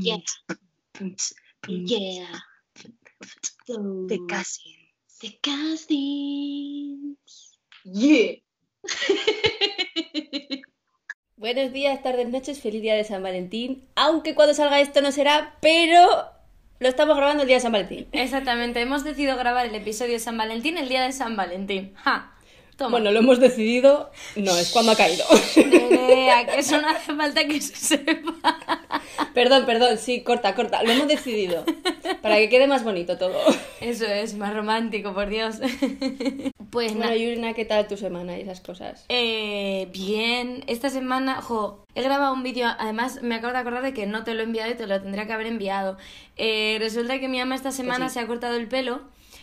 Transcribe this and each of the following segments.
Yeah. Yeah. The Cousins. The Cousins. Yeah. Buenos días, tardes, noches, feliz día de San Valentín. Aunque cuando salga esto no será, pero lo estamos grabando el día de San Valentín. Exactamente, hemos decidido grabar el episodio de San Valentín el día de San Valentín. Ja. Toma. Bueno, lo hemos decidido, no, es cuando ha caído. Nerea, que eso no hace falta que se sepa. perdón, perdón, sí, corta, corta, lo hemos decidido. Para que quede más bonito todo. Eso es, más romántico, por Dios. Pues Bueno, nada. Yurina, ¿qué tal tu semana y esas cosas? Eh, bien, esta semana, jo, he grabado un vídeo, además me acabo de acordar de que no te lo he enviado y te lo tendría que haber enviado. Eh, resulta que mi mamá esta semana sí. se ha cortado el pelo.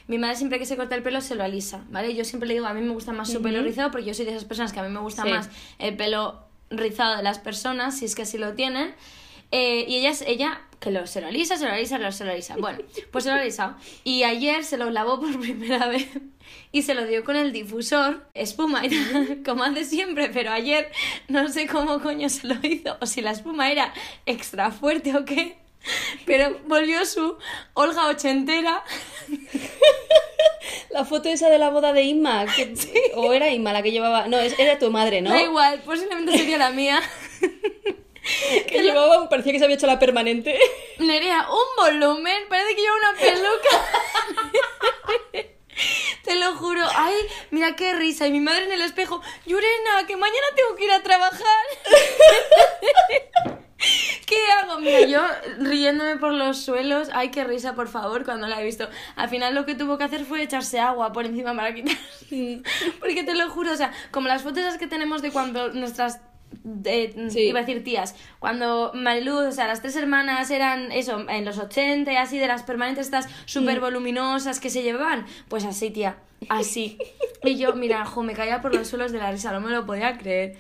Mi madre siempre que se corta el pelo se lo alisa, ¿vale? Yo siempre le digo, a mí me gusta más su pelo rizado porque yo soy de esas personas que a mí me gusta Sí. más el pelo rizado de las personas, si es que así lo tienen. Eh, y ella, ella que lo, se lo alisa, se lo alisa, lo- se lo alisa. Bueno, pues se lo ha alisado. Y ayer se lo lavó por primera vez y se lo dio con el difusor, espuma como hace siempre, pero ayer no sé cómo coño se lo hizo, o si la espuma era extra fuerte o qué. Pero volvió su Olga ochentera. La foto esa de la boda de Inma, que- o era Inma la que llevaba, no, es- era tu madre, ¿no? Da igual, posiblemente sería la mía. Que llevaba, parecía que se había hecho la permanente. Nerea, un volumen, parece que lleva una peluca. Te lo juro. Ay, mira qué risa. Y mi madre en el espejo, Yurena, que mañana tengo que ir a trabajar. ¿Qué hago? Mira, yo riéndome por los suelos. Ay, qué risa, por favor, cuando la he visto. Al final lo que tuvo que hacer fue echarse agua por encima para quitar. Porque te lo juro, o sea, como las fotos esas que tenemos de cuando nuestras de- Sí. iba a decir tías, cuando Marilu, o sea, las tres hermanas eran eso, en los 80 y así, de las permanentes estas súper voluminosas que se llevaban, pues así, tía, así. Y yo, mira, jo, me caía por los suelos de la risa, no me lo podía creer.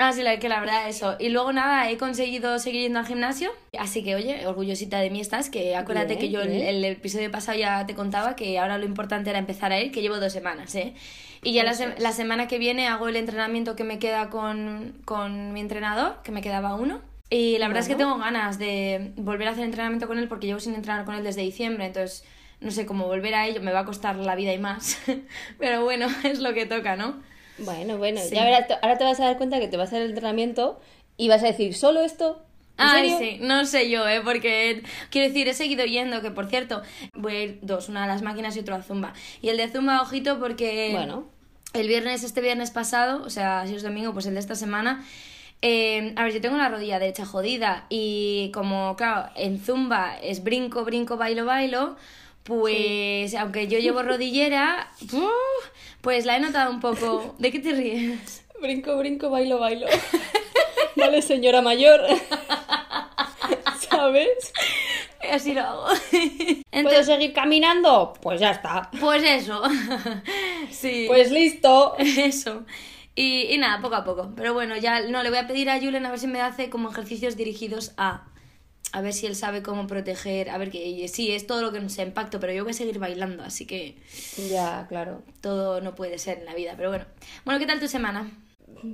Así la que la verdad eso. Y luego nada, he conseguido seguir yendo al gimnasio. Así que oye, orgullosita de mí estás, que acuérdate Bien, que yo el, bien. el episodio pasado ya te contaba que ahora lo importante era empezar a ir, que llevo dos semanas, ¿eh? Y ya la, se- la semana que viene hago el entrenamiento que me queda con, con mi entrenador, que me quedaba uno. Y la verdad es que Bueno. tengo ganas de volver a hacer entrenamiento con él porque llevo sin entrenar con él desde diciembre, entonces no sé cómo volver a ello, me va a costar la vida y más. Pero bueno, es lo que toca, ¿no? Bueno, bueno, Sí. ya verás, ahora te vas a dar cuenta que te vas a hacer el entrenamiento y vas a decir, ¿solo esto? ¿En Ay, sí, no sé yo, ¿eh? Porque, quiero decir, he seguido yendo, que por cierto, voy a ir dos, una a las máquinas y otro a Zumba. Y el de Zumba, ojito, porque Bueno. el viernes, este viernes pasado, o sea, si es domingo, pues el de esta semana, eh, a ver, yo tengo la rodilla derecha jodida y como, claro, en Zumba es brinco, brinco, bailo, bailo, pues aunque yo llevo rodillera, pues la he notado un poco. ¿De qué te ríes? Brinco, brinco, bailo, bailo. vale, señora mayor. ¿Sabes? Así lo hago. ¿Puedo seguir caminando? Pues ya está. Pues eso. sí. Pues listo. eso. Y, y nada, poco a poco. Pero bueno, ya no le voy a pedir a Julen a ver si me hace como ejercicios dirigidos a. A ver si él sabe cómo proteger. A ver que sí, es todo lo que nos impacto, pero yo voy a seguir bailando, así que Ya, claro. todo no puede ser en la vida. Pero bueno. Bueno, ¿qué tal tu semana?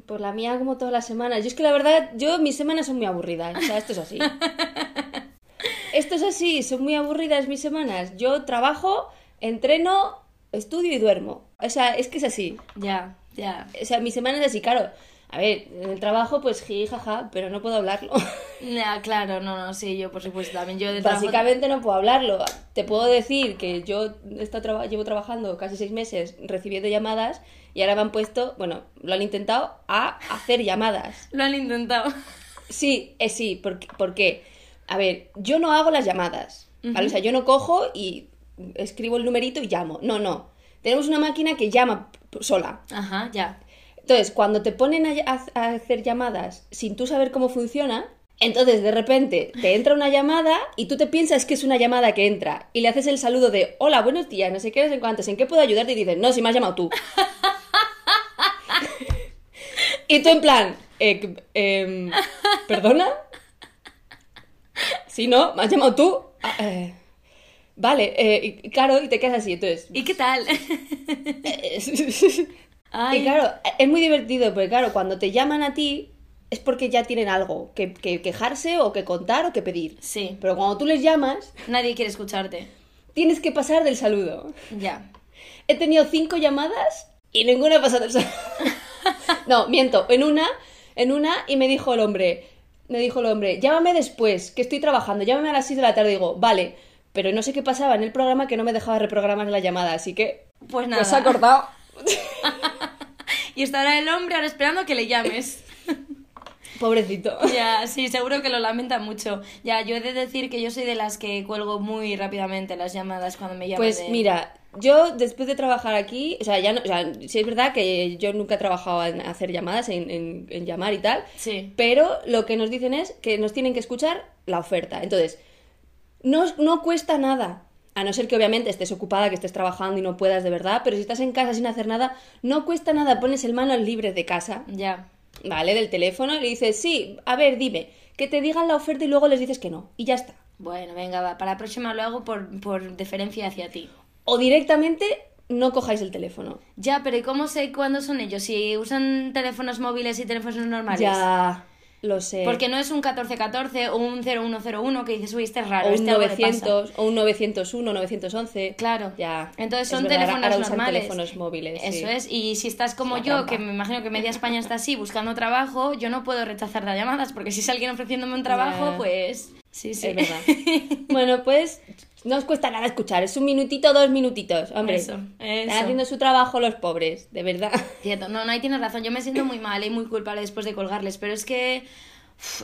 Pues la mía como todas las semanas. Yo es que la verdad, yo mis semanas son muy aburridas. O sea, esto es así. esto es así, son muy aburridas mis semanas. Yo trabajo, entreno, estudio y duermo. O sea, es que es así. Ya, ya. O sea, mi semana es así, claro. A ver, en el trabajo pues jiji, jaja, pero no puedo hablarlo. Ya, claro, no, no, sí, yo por supuesto también. Yo de trabajo- Básicamente no puedo hablarlo. Te puedo decir que yo traba- llevo trabajando casi seis meses recibiendo llamadas y ahora me han puesto, bueno, lo han intentado a hacer llamadas. Lo han intentado. Sí, eh, sí, porque, porque, a ver, yo no hago las llamadas, ¿vale? O sea, yo no cojo y escribo el numerito y llamo. No, no. Tenemos una máquina que llama sola. Ajá, ya. Entonces, cuando te ponen a, hacer llamadas sin tú saber cómo funciona, entonces de repente te entra una llamada y tú te piensas que es una llamada que entra y le haces el saludo de hola, buenos días, no sé qué, no sé cuántos, ¿en qué puedo ayudarte? Y dices, no, si me has llamado tú. y tú en plan, eh, em, ¿perdona? Si no, me has llamado tú. Ah, eh, vale, eh, claro, y te quedas así, entonces... ¿Y qué tal? Ay. Y claro, es muy divertido, porque claro, cuando te llaman a ti, es porque ya tienen algo que, que quejarse o que contar o que pedir. Sí. Pero cuando tú les llamas, Nadie quiere escucharte. tienes que pasar del saludo. Ya. He tenido cinco llamadas y ninguna ha pasado del saludo. no, miento. En una, en una, y me dijo el hombre, me dijo el hombre, llámame después, que estoy trabajando, llámame a las 6 de la tarde. Digo, vale, pero no sé qué pasaba en el programa que no me dejaba reprogramar la llamada, así que... Pues nada. Pues se ha cortado. Y estará el hombre ahora esperando que le llames. Pobrecito. Ya, sí, seguro que lo lamenta mucho. Ya, yo he de decir que yo soy de las que cuelgo muy rápidamente las llamadas cuando me llaman. Pues de- mira, yo después de trabajar aquí, o sea, ya no, o sea, sí es verdad que yo nunca he trabajado en hacer llamadas, en, en- en llamar y tal, Sí. pero lo que nos dicen es que nos tienen que escuchar la oferta. Entonces, no, no cuesta nada. A no ser que obviamente estés ocupada, que estés trabajando y no puedas de verdad, pero si estás en casa sin hacer nada, no cuesta nada. Pones el manos libres de casa, Ya. ¿vale? Del teléfono y le dices, sí, a ver, dime, que te digan la oferta y luego les dices que no. Y ya está. Bueno, venga, va. Para la próxima lo hago por, por deferencia hacia ti. O directamente no cojáis el teléfono. Ya, pero ¿y cómo sé cuándo son ellos? Si usan teléfonos móviles y teléfonos normales. Ya, lo sé. Porque no es un 1414 o un 0101 que dices, uy, este es raro, o un este algo le pasa". 900, o un 901, 911. Claro. Ya. Entonces Es son verdad, teléfonos ahora usan normales. teléfonos móviles. sí. Eso es. Y si estás como yo, que me imagino que media España está así buscando trabajo, yo no puedo rechazar las llamadas porque si es alguien ofreciéndome un trabajo, pues sí, sí. Es verdad. bueno, pues no os cuesta nada escuchar. Es un minutito, dos minutitos. Hombre, Eso, están haciendo su trabajo los pobres, de verdad. Cierto, no, no, ahí tienes razón. Yo me siento muy mal y muy culpable después de colgarles, pero es que.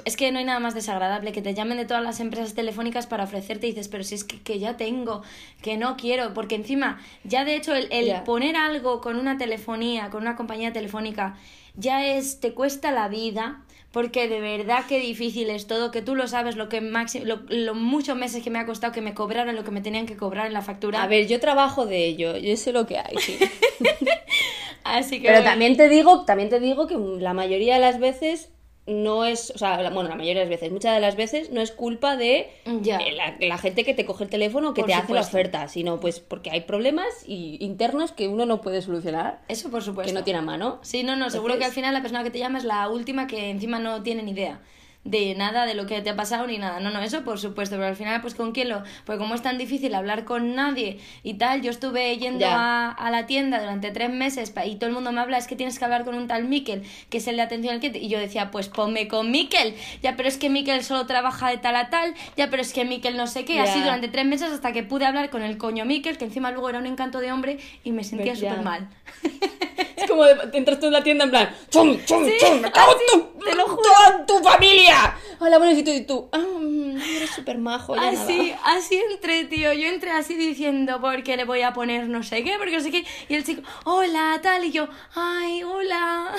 Es que no hay nada más desagradable que te llamen de todas las empresas telefónicas para ofrecerte y dices, pero si es que, que ya tengo, que no quiero, porque encima, ya de hecho, el, poner algo con una telefonía, con una compañía telefónica, ya es, te cuesta la vida, porque de verdad que difícil es todo, que tú lo sabes, lo que máximo, lo, lo muchos meses que me ha costado que me cobraran lo que me tenían que cobrar en la factura. A ver, yo trabajo de ello, yo sé lo que hay, sí. Así que Pero bueno. también te digo, también te digo que la mayoría de las veces no es, o sea, bueno, la mayoría de las veces, muchas de las veces no es culpa de eh, la, la gente que te coge el teléfono que Por te hace la oferta, sino pues porque hay problemas y internos que uno no puede solucionar, Eso por supuesto. que no tiene a mano. Sí, no, no, seguro que al final la persona que te llama es la última que encima no tiene ni idea de nada de lo que te ha pasado ni nada. No, no, eso por supuesto, pero al final pues con quién lo... Porque como es tan difícil hablar con nadie y tal, yo estuve yendo a, a la tienda durante tres meses y todo el mundo me habla, es que tienes que hablar con un tal Miquel, que es el de atención al cliente. Y yo decía, pues ponme con Miquel. Ya, pero es que Miquel solo trabaja de tal a tal. Ya, pero es que Miquel no sé qué. Así durante tres meses hasta que pude hablar con el coño Miquel, que encima luego era un encanto de hombre y me sentía súper mal. Es como de, entras tú en la tienda en plan, ¡chum, chum, Sí, chum! ¡Me cago en tu, te lo juro. toda tu familia! Hola, buenos y tú, y tú, ah, mm, eres súper majo, ya nada. Así, así entré, tío. Yo entré así diciendo, porque le voy a poner no sé qué, porque no sé qué. Y el chico, hola, tal. Y yo, ay, hola.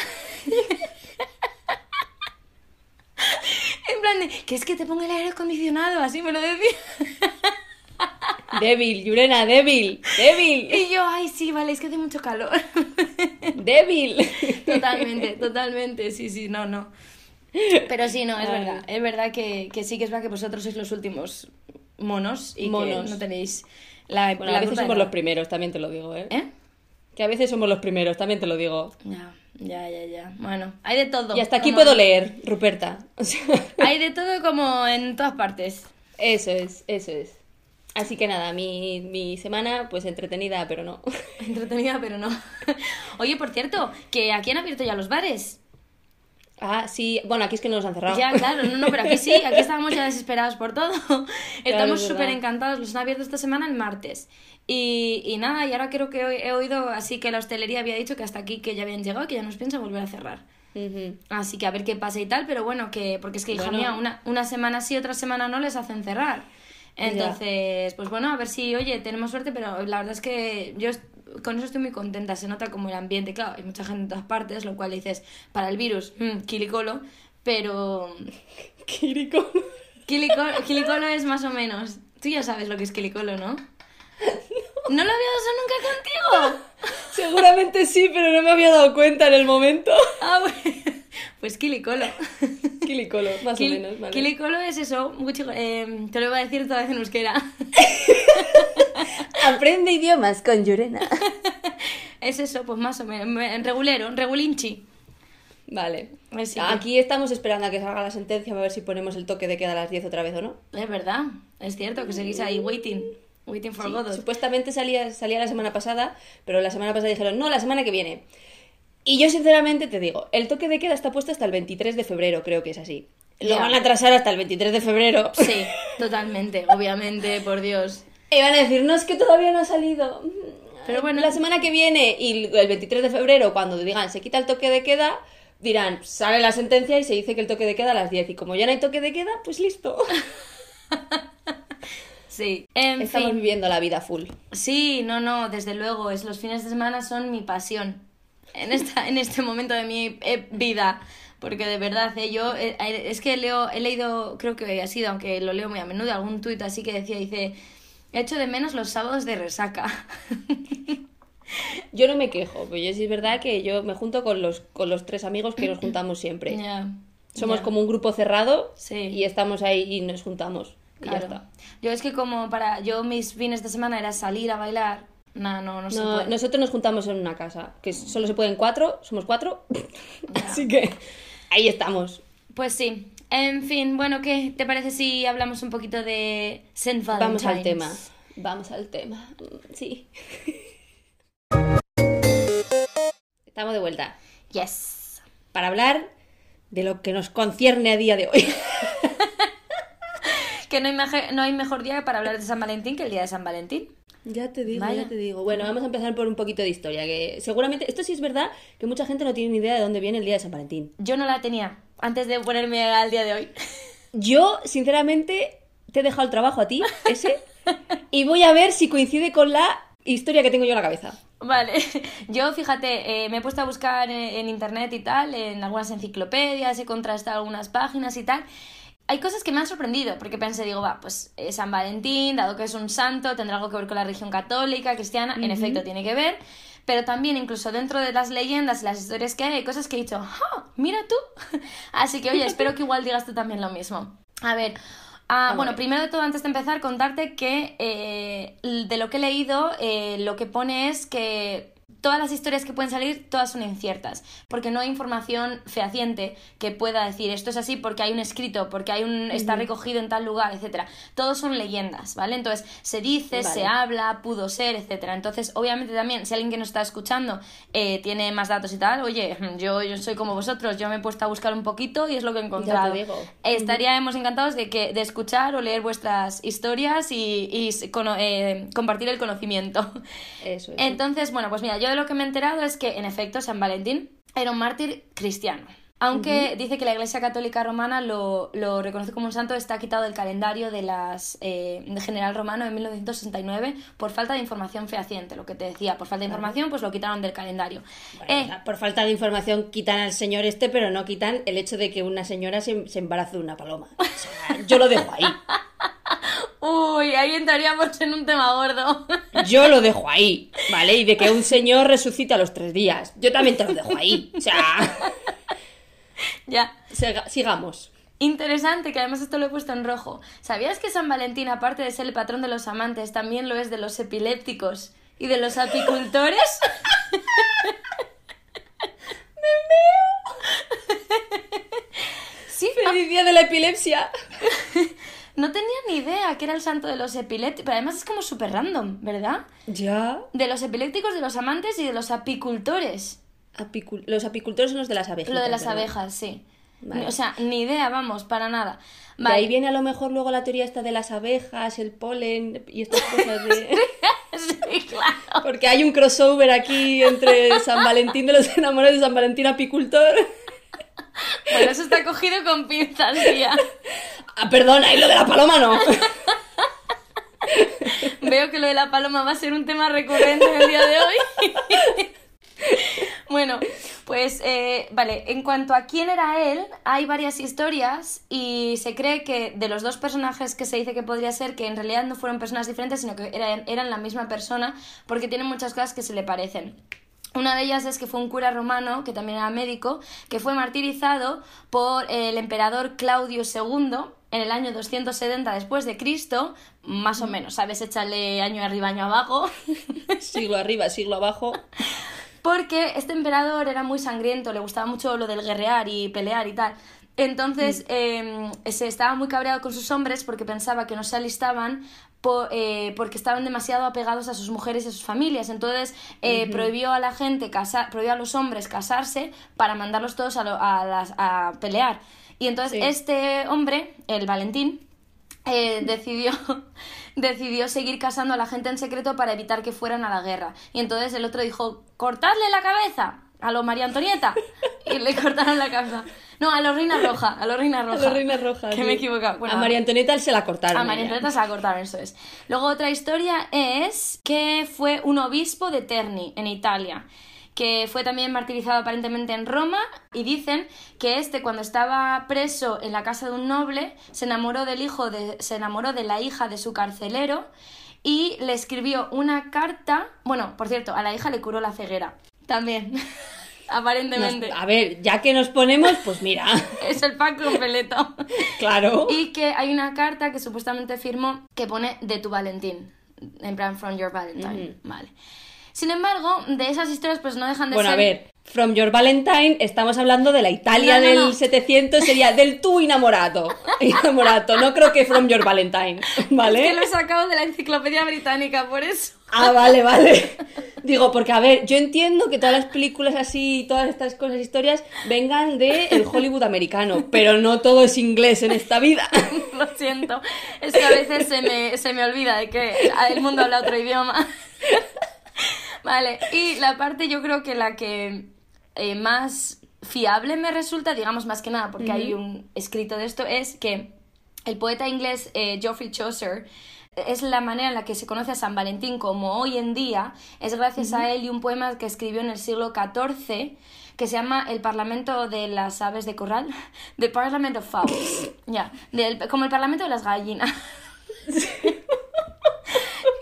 en plan de, que es que te pongo el aire acondicionado, así me lo decía. Débil, Yurena, débil, débil, Y yo, ay, sí, vale, es que hace mucho calor. débil. totalmente, totalmente, sí, sí, no, no. Pero sí, no, es Ay. verdad. Es verdad que, que sí que es verdad que vosotros sois los últimos monos y Monos. que no tenéis la, Bueno, la a veces somos los primeros, también te lo digo, ¿eh? ¿Eh? Que a veces somos los primeros, también te lo digo. Ya, ya, ya, ya. Bueno, hay de todo. Y hasta aquí como- puedo leer, Ruperta. Hay de todo como en todas partes. eso es, eso es. Así que nada, mi, mi semana, pues entretenida, pero no. Entretenida, pero no. Oye, por cierto, que aquí han abierto ya los bares. Ah, sí, bueno, aquí es que no nos han cerrado. Ya, claro, no, no, pero aquí sí, aquí estábamos ya desesperados por todo. Estamos es súper encantados, los han abierto esta semana el martes. Y, y nada, y ahora creo que he oído así que la hostelería había dicho que hasta aquí que ya habían llegado, que ya nos piensa volver a cerrar. Así que a ver qué pasa y tal, pero bueno, que porque es que, hija Bueno. mía, una, una semana sí, otra semana no les hacen cerrar. Entonces, pues bueno, a ver si, oye, tenemos suerte, pero la verdad es que yo con eso estoy muy contenta. Se nota como el ambiente, claro, hay mucha gente en todas partes, lo cual dices, para el virus, mm, kilicolo, pero Kiriko. kilicolo, kilicolo es más o menos. Tú ya sabes lo que es kilicolo, ¿no? ¿No lo había usado nunca contigo? Seguramente sí, pero no me había dado cuenta en el momento. Ah, bueno. Pues kilicolo. Kilikolo, más o menos, vale. Kilicolo es eso, mucho, eh, te lo voy a decir toda vez en euskera. Aprende idiomas con Yurena. es eso, pues más o menos, me- regulero, regulinchi. Vale. Así que- Aquí estamos esperando a que salga la sentencia a ver si ponemos el toque de queda a las 10 otra vez o no. Es verdad, es cierto que seguís ahí waiting, waiting for Sí, Godot. Supuestamente salía, salía la semana pasada, pero la semana pasada dijeron, no, la semana que viene. Y yo sinceramente te digo, el toque de queda está puesto hasta el 23 de febrero, creo que es así. Lo van a atrasar hasta el 23 de febrero. Sí, totalmente, obviamente, por Dios. Y van a decir, no, es que todavía no ha salido. Pero bueno. La semana que viene y el 23 de febrero, cuando digan se quita el toque de queda, dirán, sale la sentencia y se dice que el toque de queda a las 10. Y como ya no hay toque de queda, pues listo. Sí, en Estamos fin. viviendo la vida full. Sí, no, no, desde luego, es los fines de semana son mi pasión en esta en este momento de mi eh, vida, porque de verdad, eh, yo eh, eh, es que leo he leído, creo que ha sido, aunque lo leo muy a menudo, algún tuit así que decía dice, "He hecho de menos los sábados de resaca." Yo no me quejo, pero yo sí es verdad que yo me junto con los, con los tres amigos que nos juntamos siempre. Ya. Somos ya. como un grupo cerrado Sí. y estamos ahí y nos juntamos. Y Claro. ya está. Yo es que como para yo mis fines de semana era salir a bailar, no, no, no, se No, puede. nosotros nos juntamos en una casa, que solo se pueden cuatro, somos cuatro, así que ahí estamos. Pues sí. En fin, bueno, ¿qué te parece si hablamos un poquito de Saint Valentine's? Vamos al tema, vamos al tema, Mm, sí. Estamos de vuelta Yes. para hablar de lo que nos concierne a día de hoy. Que no hay, no hay mejor día para hablar de San Valentín que el día de San Valentín. Ya te digo, Vaya. ya te digo. Bueno, vamos a empezar por un poquito de historia, que seguramente, esto sí es verdad, que mucha gente no tiene ni idea de dónde viene el día de San Valentín. Yo no la tenía antes de ponerme al día de hoy. Yo, sinceramente, te he dejado el trabajo a ti, ese, y voy a ver si coincide con la historia que tengo yo en la cabeza. Vale, yo fíjate, eh, me he puesto a buscar en, en internet y tal, en algunas enciclopedias, he contrastado algunas páginas y tal. Hay cosas que me han sorprendido, porque pensé, digo, va, pues eh, San Valentín, dado que es un santo, tendrá algo que ver con la religión católica, cristiana, en efecto tiene que ver, pero también incluso dentro de las leyendas y las historias que hay, hay cosas que he dicho, ¡ah! Mira tú. Así que, oye, espero que igual digas tú también lo mismo. A ver, ah, bueno, primero de todo, antes de empezar, contarte que eh, de lo que he leído, eh, lo que pone es que todas las historias que pueden salir, todas son inciertas, porque no hay información fehaciente que pueda decir esto es así porque hay un escrito, porque hay un está recogido en tal lugar, etcétera. Todos son leyendas, ¿vale? Entonces, se dice, Vale. se habla, pudo ser, etcétera. Entonces, obviamente también, si alguien que nos está escuchando eh, tiene más datos y tal, oye, yo, yo soy como vosotros, yo me he puesto a buscar un poquito y es lo que he encontrado. digo. Estaríamos encantados de, que, de escuchar o leer vuestras historias y, y cono- eh, compartir el conocimiento. Eso es. Entonces, bueno, pues mira, yo de lo que me he enterado es que, en efecto, San Valentín era un mártir cristiano. Aunque dice que la Iglesia Católica Romana lo, lo reconoce como un santo, está quitado del calendario de las eh, de General Romano en 1969 por falta de información fehaciente, lo que te decía, por falta de información, pues lo quitaron del calendario. Bueno, Eh, por falta de información quitan al señor este, pero no quitan el hecho de que una señora se, se embarace de una paloma. O sea, yo lo dejo ahí. uy, ahí entraríamos en un tema gordo. Yo lo dejo ahí, ¿vale? Y de que un señor resucite a los tres días. Yo también te lo dejo ahí. O sea, ya. siga- sigamos. Interesante, que además esto lo he puesto en rojo. ¿Sabías que San Valentín, aparte de ser el patrón de los amantes, también lo es de los epilépticos y de los apicultores? Sí, ¡Feliz día de la epilepsia! No tenía ni idea que era el santo de los epilépticos, pero además es como súper random, ¿verdad? Ya. De los epilépticos, de los amantes y de los apicultores. Apicul- los apicultores son los de las abejas. Lo de las abejas, sí. Vale. O sea, ni idea, vamos, para nada. De ahí viene a lo mejor luego la teoría esta de las abejas, el polen y estas cosas de... sí, claro. Porque hay un crossover aquí entre San Valentín de los enamorados y San Valentín apicultor. Bueno, eso está cogido con pinzas, tía. Ah, perdona, y lo de la paloma no. Veo que lo de la paloma va a ser un tema recurrente en el día de hoy. bueno, pues eh, vale, en cuanto a quién era él, hay varias historias y se cree que de los dos personajes que se dice que podría ser, que en realidad no fueron personas diferentes, sino que eran, eran la misma persona, porque tienen muchas cosas que se le parecen. Una de ellas es que fue un cura romano, que también era médico, que fue martirizado por el emperador Claudio II en el año 270 después de Cristo, más o menos, ¿sabes? Échale año arriba, año abajo. Siglo arriba, siglo abajo. Porque este emperador era muy sangriento, le gustaba mucho lo del guerrear y pelear y tal. Entonces eh, se estaba muy cabreado con sus hombres porque pensaba que no se alistaban po- eh, porque estaban demasiado apegados a sus mujeres y a sus familias. Entonces eh, prohibió a la gente, casar, prohibió a los hombres casarse para mandarlos todos a, lo- a las- a pelear. Y entonces Sí. este hombre, el Valentín, eh, decidió, decidió seguir casando a la gente en secreto para evitar que fueran a la guerra. Y entonces el otro dijo, cortadle la cabeza a los María Antonieta. Y le cortaron la cabeza. No, a los Reina Roja, a los Reina Roja. A la reina roja. Que sí. me he equivocado. Bueno, a María Antonieta se la cortaron. a María. Antonieta se la cortaron, eso es. Luego otra historia es que fue un obispo de Terni, en Italia, que fue también martirizado aparentemente en Roma y dicen que este cuando estaba preso en la casa de un noble se enamoró del hijo de, se enamoró de la hija de su carcelero y le escribió una carta, bueno, por cierto, a la hija le curó la ceguera, también, Nos- aparentemente. a ver, ya que nos ponemos, pues mira, Es el pack completo. claro. Y que hay una carta que supuestamente firmó que pone de tu Valentín. En plan, from your Valentine. Vale. Sin embargo, de esas historias, pues no dejan de Bueno, ser. a ver, From Your Valentine, estamos hablando de la Italia No, no, del no. 700, sería del tu enamorato. Enamorato, no creo que From Your Valentine, ¿vale? Es que lo he sacado de la enciclopedia británica, por eso. Ah, vale, vale. Digo, porque a ver, yo entiendo que todas las películas así, todas estas cosas, historias, vengan del Hollywood americano, pero no todo es inglés en esta vida. Lo siento. Es que a veces se me, se me olvida de que el mundo habla otro idioma. Vale, y la parte yo creo que la que eh, más fiable me resulta, digamos más que nada porque hay un escrito de esto, es que el poeta inglés eh, Geoffrey Chaucer es la manera en la que se conoce a San Valentín como hoy en día, es gracias a él y un poema que escribió en el siglo XIV que se llama El Parlamento de las Aves de Corral, The Parliament of Fowls, ya, del- como el Parlamento de las Gallinas.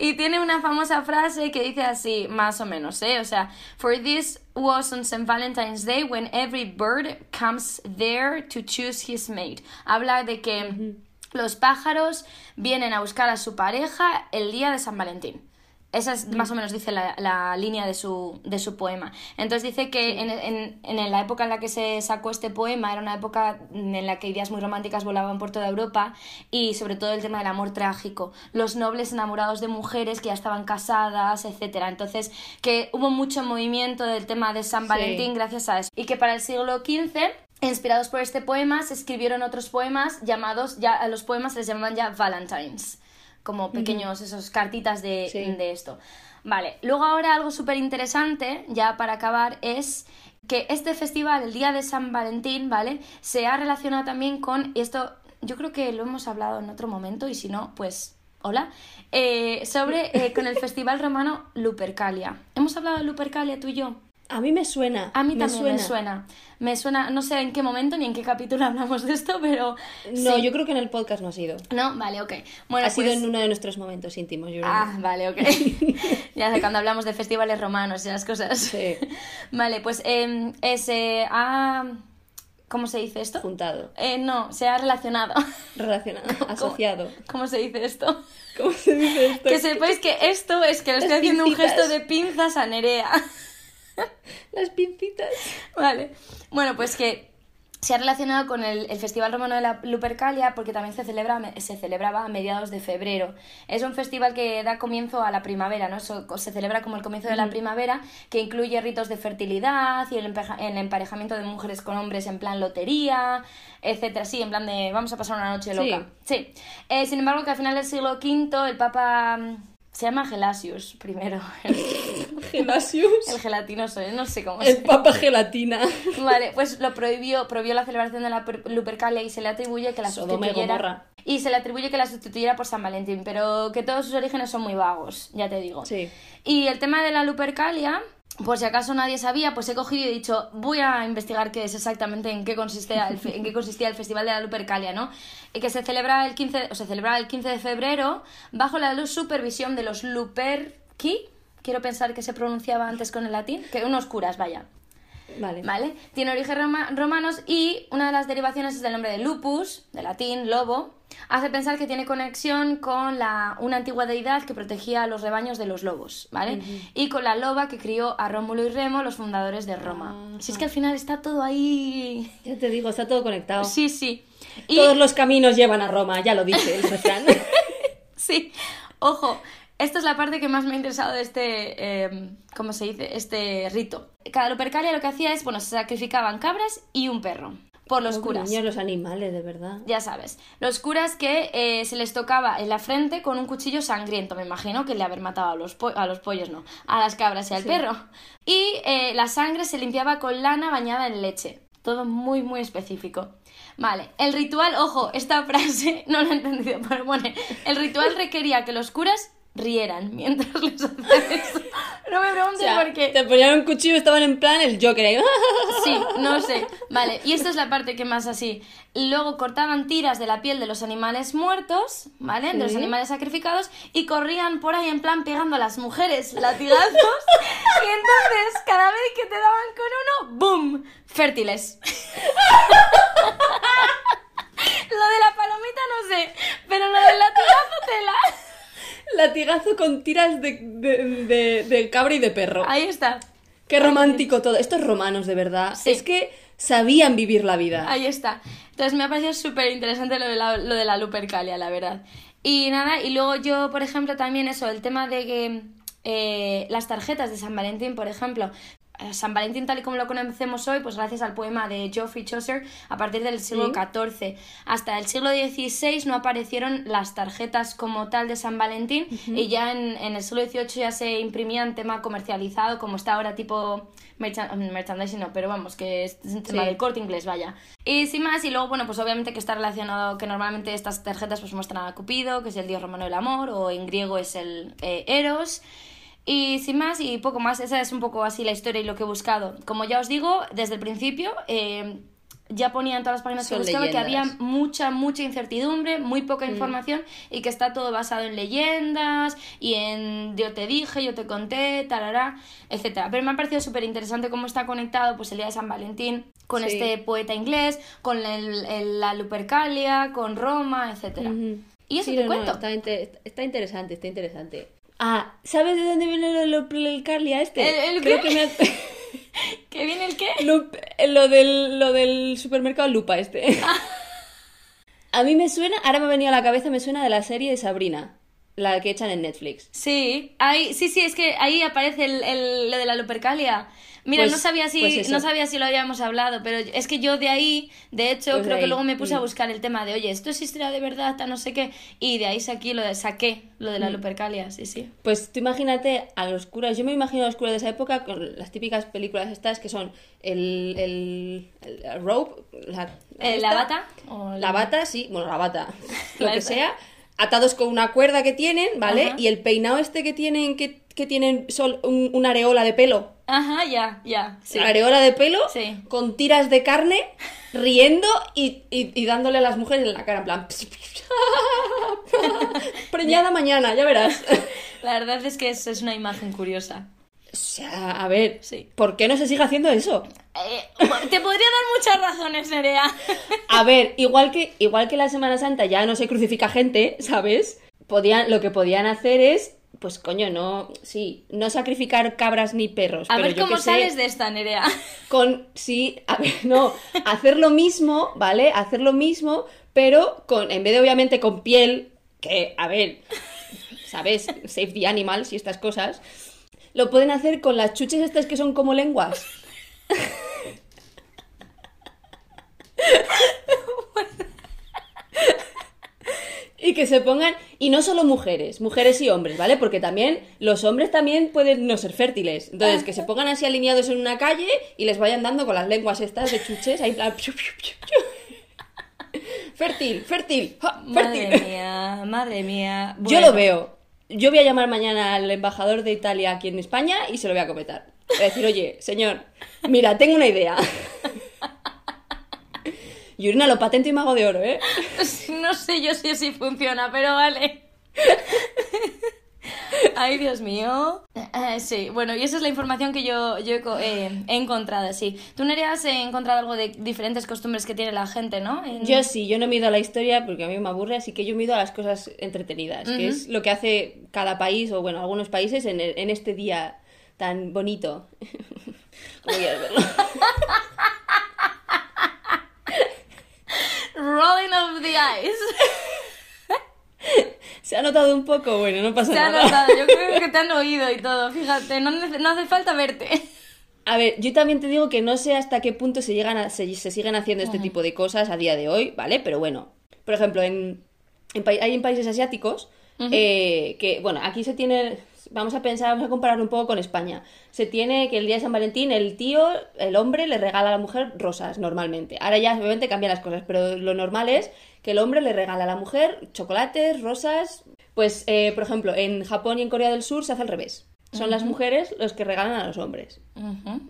Y tiene una famosa frase que dice así, más o menos, ¿eh? O sea, For this was on St. Valentine's Day when every bird comes there to choose his mate. Habla de que los pájaros vienen a buscar a su pareja el día de San Valentín. Esa es más o menos dice la, la línea de su, de su poema. Entonces dice que en, en, en la época en la que se sacó este poema era una época en la que ideas muy románticas volaban por toda Europa y sobre todo el tema del amor trágico. Los nobles enamorados de mujeres que ya estaban casadas, etcétera. Entonces que hubo mucho movimiento del tema de San Sí. Valentín gracias a eso. Y que para el siglo XV Inspirados por este poema, se escribieron otros poemas llamados, ya a los poemas se les llamaban ya Valentines como pequeños esos cartitas de, Sí. de esto. Vale, luego ahora algo súper interesante, ya para acabar, es que este festival, el día de San Valentín, ¿vale? Se ha relacionado también con, y esto yo creo que lo hemos hablado en otro momento, y si no, pues hola, eh, sobre eh, con el festival romano Lupercalia. ¿Hemos hablado de Lupercalia tú y yo? A mí me suena. A mí me también me suena. Me suena, no sé en qué momento ni en qué capítulo hablamos de esto, pero... No, sí. yo creo que en el podcast no ha sido. No, vale, ok. Bueno, ha sido pues- en uno de nuestros momentos íntimos, yo creo. Ah, vale, ok. ya sé, cuando hablamos de festivales romanos y las cosas. Sí. Vale, pues eh, eh, se ha... ¿Cómo se dice esto? Juntado, Eh, no, se ha relacionado. relacionado, asociado. ¿Cómo se dice esto? ¿Cómo se dice esto? Que sepáis que esto es que le estoy Las haciendo un gesto de pinzas a Nerea. Las pincitas. Vale. Bueno, pues que se ha relacionado con el, el Festival Romano de la Lupercalia porque también se, celebra, se celebraba a mediados de febrero. Es un festival que da comienzo a la primavera, ¿no? Se celebra como el comienzo de la primavera, que incluye ritos de fertilidad y el, empeja- el emparejamiento de mujeres con hombres en plan lotería, etcétera. Sí, en plan de vamos a pasar una noche Sí. loca. Sí. Eh, sin embargo, que al final del siglo V el Papa... Se llama Gelasius primero, el, Gelasius. el gelatinoso, ¿eh? no sé cómo El se papa gelatina. Vale, pues lo prohibió, prohibió la celebración de la per- Lupercalia y se le atribuye que la Sodoma y sustituyera. Gomorra. Y se le atribuye que la sustituyera por San Valentín, pero que todos sus orígenes son muy vagos, ya te digo. Sí. Y el tema de la Lupercalia, por si acaso nadie sabía, pues he cogido y he dicho, voy a investigar qué es exactamente en qué consistía el, en qué consistía el Festival de la Lupercalia, ¿no? Y que se celebra el 15, o se celebraba el 15 de febrero bajo la luz supervisión de los Luperci, quiero pensar que se pronunciaba antes con el latín, que unos curas, vaya. Vale. ¿Vale? Tiene origen roma- romanos y una de las derivaciones es del nombre de lupus, de latín, lobo. Hace pensar que tiene conexión con la, una antigua deidad que protegía a los rebaños de los lobos, ¿vale? Y con la loba que crió a Rómulo y Remo, los fundadores de Roma. Si es que al final está todo ahí. Ya te digo, está todo conectado. Sí, sí. Y Todos los caminos llevan a Roma, ya lo dice el refrán. Sí, ojo, esta es la parte que más me ha interesado de este, eh, ¿cómo se dice? Este rito. Cada Lupercalia lo que hacía es, bueno, se sacrificaban cabras y un perro por los curas. niños, los animales, de verdad. Ya sabes, los curas que eh, se les tocaba en la frente con un cuchillo sangriento, me imagino que le haber matado a los, a los pollos, no, a las cabras y al Sí. perro. Y eh, la sangre se limpiaba con lana bañada en leche. Todo muy, muy específico. Vale, el ritual, ojo, esta frase no la he entendido, pero bueno, el ritual requería que los curas rieran mientras les hacían eso. No me O preguntes sea, por qué. te ponían un cuchillo y estaban en plan el Joker ahí. Sí, no sé. Vale, y esta es la parte que más así. Luego cortaban tiras de la piel de los animales muertos, ¿vale? De los animales sacrificados y corrían por ahí en plan pegando a las mujeres latigazos. y entonces, cada vez que te daban con uno, ¡boom! Fértiles. lo de la palomita no sé, pero lo del latigazo tela. Con tiras de, de, de- de cabra y de perro. Ahí está. Qué romántico todo. Estos romanos, de verdad. Sí. Es que sabían vivir la vida. Ahí está. Entonces me ha parecido súper interesante lo de la, lo de la Lupercalia, la verdad. Y nada, y luego yo, por ejemplo, también eso, el tema de que eh, las tarjetas de San Valentín, por ejemplo, San Valentín tal y como lo conocemos hoy, pues gracias al poema de Geoffrey Chaucer, a partir del siglo Sí. XIV hasta el siglo XVI no aparecieron las tarjetas como tal de San Valentín y ya en, en el siglo XVIII ya se imprimían tema comercializado como está ahora tipo merchan- merchandising, no, pero vamos, que es un tema Sí. del corte inglés, vaya. Y sin más, y luego, bueno, pues obviamente que está relacionado que normalmente estas tarjetas pues muestran a Cupido, que es el dios romano del amor, o en griego es el eh, Eros. Y sin más, y poco más, esa es un poco así la historia y lo que he buscado. Como ya os digo, desde el principio eh, ya ponía en todas las páginas que Son buscaba que había leyendas. mucha, mucha incertidumbre, muy poca información y que está todo basado en leyendas y en yo te dije, yo te conté, tarará, etcétera. Pero me ha parecido súper interesante cómo está conectado pues el día de San Valentín con Sí. este poeta inglés, con el, el- la Lupercalia, con Roma, etcétera. Ujú. Y eso Sí, te no, no, cuento. está, inte- está interesante, está interesante. Ah, ¿sabes de dónde viene lo lo- el Carlia este? ¿El- el Creo qué? que me ha- ¿Qué viene el qué? Lup- lo, del, lo del supermercado Lupa este. A mí me suena, ahora me ha venido a la cabeza, me suena de la serie de Sabrina, la que echan en Netflix. Sí, ahí, sí, sí, es que ahí aparece el, el- lo de la Lupercalia. Mira, Pues- no sabía si pues no sabía si lo habíamos hablado, pero es que yo de ahí, de hecho, Pues de creo que luego me puse a mm. buscar el tema de, oye, esto es historia de verdad, no sé qué, y de ahí saqué lo de, saqué lo de la Mm. Lupercalia, sí, sí. Pues tú imagínate a los curas, yo me imagino a los curas de esa época con las típicas películas estas que son el, el, el rope, la, Eh, ¿La bata? O La bata, sí, bueno, la bata, lo que sea, atados con una cuerda que tienen, ¿vale? Ajá. Y el peinado este que tienen, que, que tienen sol, un- una areola de pelo. Ajá, ya, ya, sí. La areola de pelo Sí. con tiras de carne, riendo y, y- y dándole a las mujeres en la cara, en plan... Preñada mañana, ya verás. La verdad es que es, es una imagen curiosa. O sea, a ver, Sí. ¿por qué no se sigue haciendo eso? Eh, te podría dar muchas razones, Nerea. A ver, igual que, igual que la Semana Santa ya no se crucifica gente, ¿sabes? Podían, lo que podían hacer es, pues coño, no, sí, no sacrificar cabras ni perros. A pero ver yo cómo sé, sales de esta, Nerea. Con, sí, a ver, no, hacer lo mismo, ¿vale? Hacer lo mismo, pero con, en vez de obviamente con piel, que, a ver, ¿sabes? Save the animals y estas cosas. Lo pueden hacer con las chuches estas que son como lenguas. Y que se pongan, y no solo mujeres, mujeres y hombres, ¿vale? Porque también los hombres también pueden no ser fértiles. Entonces, que se pongan así alineados en una calle y les vayan dando con las lenguas estas de chuches, ahí plan... Fértil, fértil, ja, Madre mía, madre mía. Yo lo veo. Yo voy a llamar mañana al embajador de Italia aquí en España y se lo voy a comentar. Voy a decir, oye, señor, mira, tengo una idea. Y una lo patento y mago de oro, ¿eh? No sé yo si así funciona, pero vale. Ay, Dios mío. Eh, sí, bueno, y esa es la información que yo, yo he, eh, he encontrado, sí. Tú, Nerea, has encontrado algo de diferentes costumbres que tiene la gente, ¿no? En- Yo sí, yo no mido a la historia porque a mí me aburre, así que yo mido a las cosas entretenidas, que es lo que hace cada país, o bueno, algunos países en, el- en este día tan bonito. Como quieras verlo. Rolling of the eyes. ¿Se ha notado un poco? Bueno, no pasa Se ha nada. notado, yo creo que te han oído y todo, fíjate, no, hace falta verte. A ver, yo también te digo que no sé hasta qué punto se, llegan a- se, se siguen haciendo este tipo de cosas a día de hoy, ¿vale? Pero bueno, por ejemplo, en, hay en países asiáticos eh, que, bueno, aquí se tiene, vamos a pensar, vamos a comparar un poco con España. Se tiene que el día de San Valentín el tío, el hombre, le regala a la mujer rosas normalmente. Ahora ya obviamente cambian las cosas, pero lo normal es que el hombre le regala a la mujer chocolates, rosas. Pues, eh, por ejemplo, en Japón y en Corea del Sur se hace al revés. Son las mujeres los que regalan a los hombres.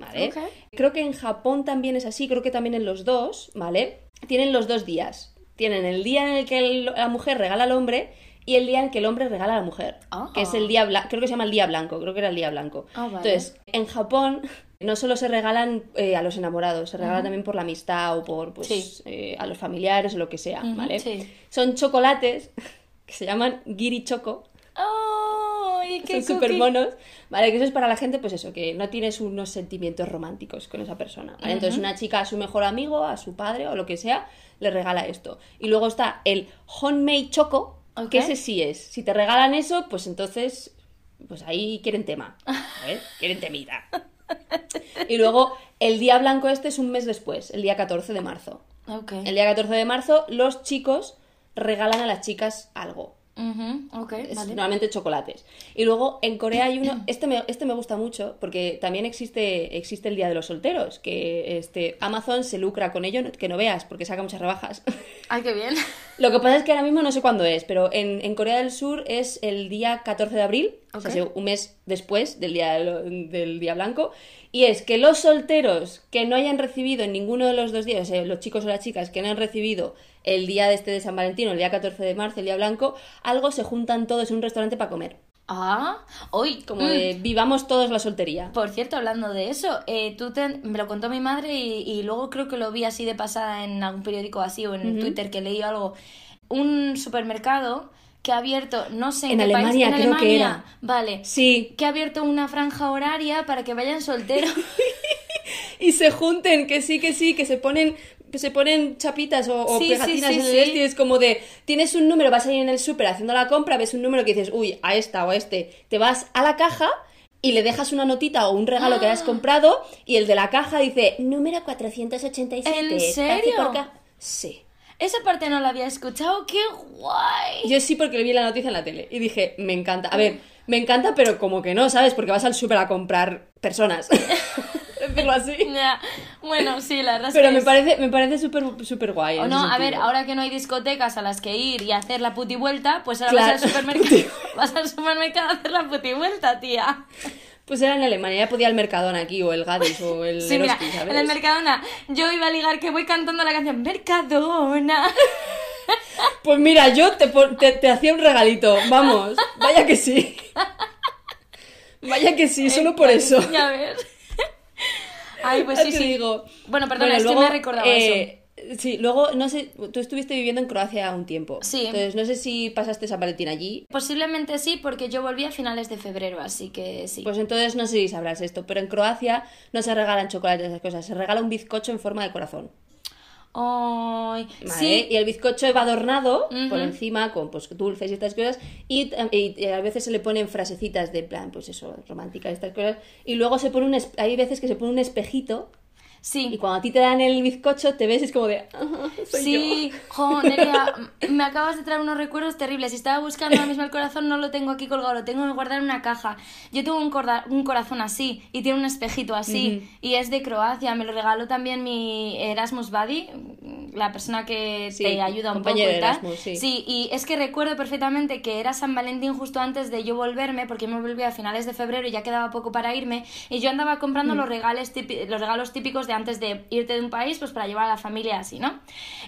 ¿vale? Creo que en Japón también es así, creo que también en los dos, ¿vale? Tienen los dos días. Tienen el día en el que el- la mujer regala al hombre y el día en que el hombre regala a la mujer, Ah. que es el día blanco, creo que se llama el día blanco, creo que era el día blanco. Ah, vale. Entonces, en Japón no solo se regalan eh, a los enamorados, se regalan también por la amistad o por pues, Sí. eh, a los familiares o lo que sea, ¿vale? sí. Son chocolates que se llaman giri choco ¡Ay, qué son súper monos, ¿vale? Que eso es para la gente, pues eso, que no tienes unos sentimientos románticos con esa persona, ¿vale? Entonces una chica a su mejor amigo, a su padre o lo que sea, le regala esto. Y luego está el homemade choco, Que ese sí es. Si te regalan eso, pues entonces, pues ahí quieren tema, ¿sabes? quieren temita. Y luego el día blanco este es un mes después, el día 14 de marzo. El día 14 de marzo los chicos regalan a las chicas algo. Ujú, ok, Es vale. normalmente chocolates. Y luego en Corea hay uno, este me, este me gusta mucho porque también existe, existe el Día de los Solteros, que este, Amazon se lucra con ello, que no veas, porque saca muchas rebajas. Ay, qué bien. Lo que pasa es que ahora mismo no sé cuándo es, pero en, en Corea del Sur es el día 14 de abril, o sea, un mes después del día, del día blanco, y es que los solteros que no hayan recibido en ninguno de los dos días, o sea, los chicos o las chicas que no han recibido el día de este de San Valentín, el día 14 de marzo, el día blanco, algo se juntan todos en un restaurante para comer. Ah, hoy, Como de vivamos todos la soltería. Por cierto, hablando de eso, eh, tú te- me lo contó mi madre y, y luego creo que lo vi así de pasada en algún periódico así o en Twitter que leí algo. Un supermercado que ha abierto, no sé en, En qué país, Alemania, en creo que Alemania, era. Vale. Sí, Que ha abierto una franja horaria para que vayan solteros. y se junten, que sí, que sí, que se ponen que se ponen chapitas o, o Sí, sí, pegatinas sí, en el este y es como de, tienes un número, vas a ir en el súper haciendo la compra, ves un número que dices, uy, a esta o a este, te vas a la caja y le dejas una notita o un regalo que Ah. hayas comprado y el de la caja dice, número 487. ¿En serio? por ca-". Sí. Esa parte no la había escuchado. ¡Qué guay! Yo sí porque le vi la noticia en la tele y dije, me encanta. A ver, me encanta, pero como que no, ¿sabes? Porque vas al súper a comprar personas. Decirlo así. Ya. Bueno, sí, la verdad es Pero que me es- parece, me parece súper súper guay. O no, a ver, ahora que no hay discotecas a las que ir y hacer la puti vuelta, pues ahora Claro. vas al supermercado. vas al supermercado a hacer la puti vuelta, tía. Pues era en Alemania, ya podía el Mercadona aquí, o el Gadis, o el Sí, mira, en el Mercadona, yo iba a ligar que voy cantando la canción Mercadona. Pues mira, yo te, te, te hacía un regalito, vamos, vaya que sí. Vaya que sí, solo por eso. Ya ves. Ay, pues sí, sí. digo. Bueno, perdona, Bueno, es luego, que me ha recordado eso. eh, Sí, luego, no sé, tú estuviste viviendo en Croacia un tiempo. Sí. Entonces, no sé si pasaste San Valentín allí. Posiblemente sí, porque yo volví a finales de febrero, así que sí. Pues entonces no sé si sabrás esto, pero en Croacia no se regalan chocolates esas cosas, se regala un bizcocho en forma de corazón. Ay, ¿vale? sí. Y el bizcocho va adornado por encima con pues, dulces y estas cosas. Y, y- y a veces se le ponen frasecitas de plan, pues eso, románticas, estas cosas. Y luego se pone un hay veces que se pone un espejito. Y Sí. cuando a ti te dan el bizcocho, te ves y es como de. "Ah, soy Sí, yo". jo, Nerea, me acabas de traer unos recuerdos terribles. Estaba buscando ahora mismo el corazón, no lo tengo aquí colgado, lo tengo que guardar en una caja. Yo tengo un, corda- un corazón así y tiene un espejito así y es de Croacia. Me lo regaló también mi Erasmus Buddy, la persona que Sí, te ayuda un poco y tal. Erasmus, sí. sí, y es que recuerdo perfectamente que era San Valentín justo antes de yo volverme, porque me volví a finales de febrero y ya quedaba poco para irme. Y yo andaba comprando los, regales los regalos típicos de de antes de irte de un país, pues para llevar a la familia así, ¿no?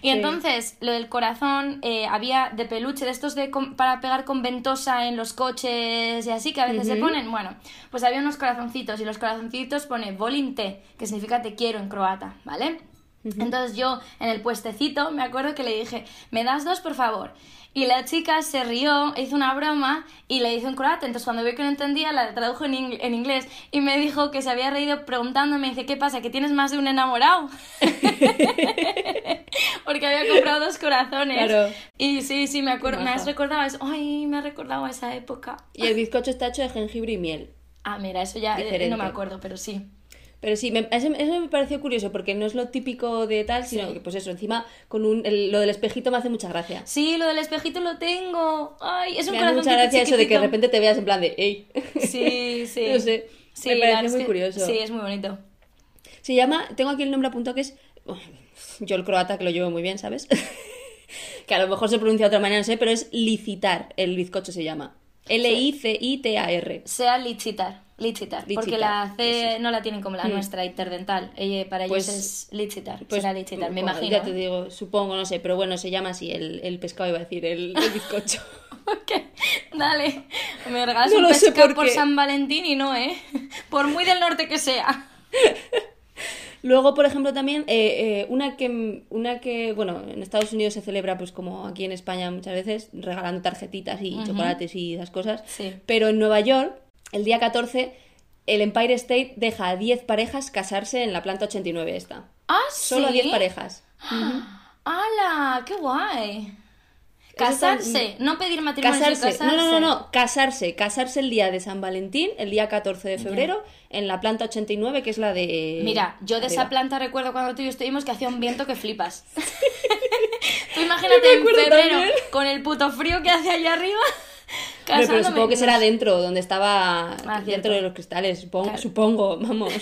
Y Sí. entonces, lo del corazón, eh, había de peluche, de estos de para pegar con ventosa en los coches y así, que a veces se ponen, bueno, pues había unos corazoncitos y los corazoncitos pone volim te, que significa te quiero en croata, ¿vale? Entonces yo en el puestecito me acuerdo que le dije, ¿me das dos por favor? Y la chica se rió, hizo una broma y le hizo en croata. Entonces cuando vio que no entendía, la tradujo en, en inglés y me dijo que se había reído preguntándome, dice, ¿qué pasa? ¿Que tienes más de un enamorado? Porque había comprado dos corazones. Claro. Y sí, sí, me acuerdo, me has recordado eso. Ay, me ha recordado a esa época. Y el bizcocho está hecho de jengibre y miel. Ah, mira, eso ya eh, no me acuerdo, pero sí. Pero sí, me- eso, eso me pareció curioso porque no es lo típico de tal, sino Sí. que pues eso, encima con un, el- lo del espejito me hace mucha gracia. Sí, lo del espejito lo tengo. Ay, es un Me hace mucha gracia eso de que de repente te veas en plan de, ¡ey! Sí, sí. No sé, Sí, me parece muy que- curioso. Sí, es muy bonito. Se llama, tengo aquí el nombre apuntado que es, yo el croata que lo llevo muy bien, ¿sabes? que a lo mejor se pronuncia de otra manera, no sé, pero es licitar, el bizcocho se llama. L-I-C-I-T-A-R. Sea licitar, licitar, porque la C no la tienen como la Mm. nuestra, interdental. Ella, para Pues- ellos es licitar, Pues, será me bueno, imagino. Ya te digo, supongo, no sé, pero bueno, se llama así, el, el pescado iba a decir, el, el bizcocho. Ok, Dale, me regalas No un pescado por. San Valentín y no, ¿eh? Por muy del norte que sea. Luego, por ejemplo, también eh, eh, una que una que, bueno, en Estados Unidos se celebra, pues como aquí en España muchas veces, regalando tarjetitas y chocolates y esas cosas. Sí. Pero en Nueva York, el día 14, el Empire State deja a 10 parejas casarse en la planta 89 esta. Ah, Solo ¿sí? 10 parejas. ¡Hala! ¡Qué guay! Está- Casarse, no pedir matrimonio, Casarse. casarse. No, no, no, no, casarse. Casarse el día de San Valentín, el día 14 de febrero, en la planta 89, que es la de... Mira, yo de esa planta recuerdo cuando tú y yo estuvimos que hacía un viento que flipas. tú imagínate en febrero también. con el puto frío que hace allá arriba. Pero supongo que será dentro, donde estaba Ah, dentro de los cristales, supongo, Claro. supongo vamos.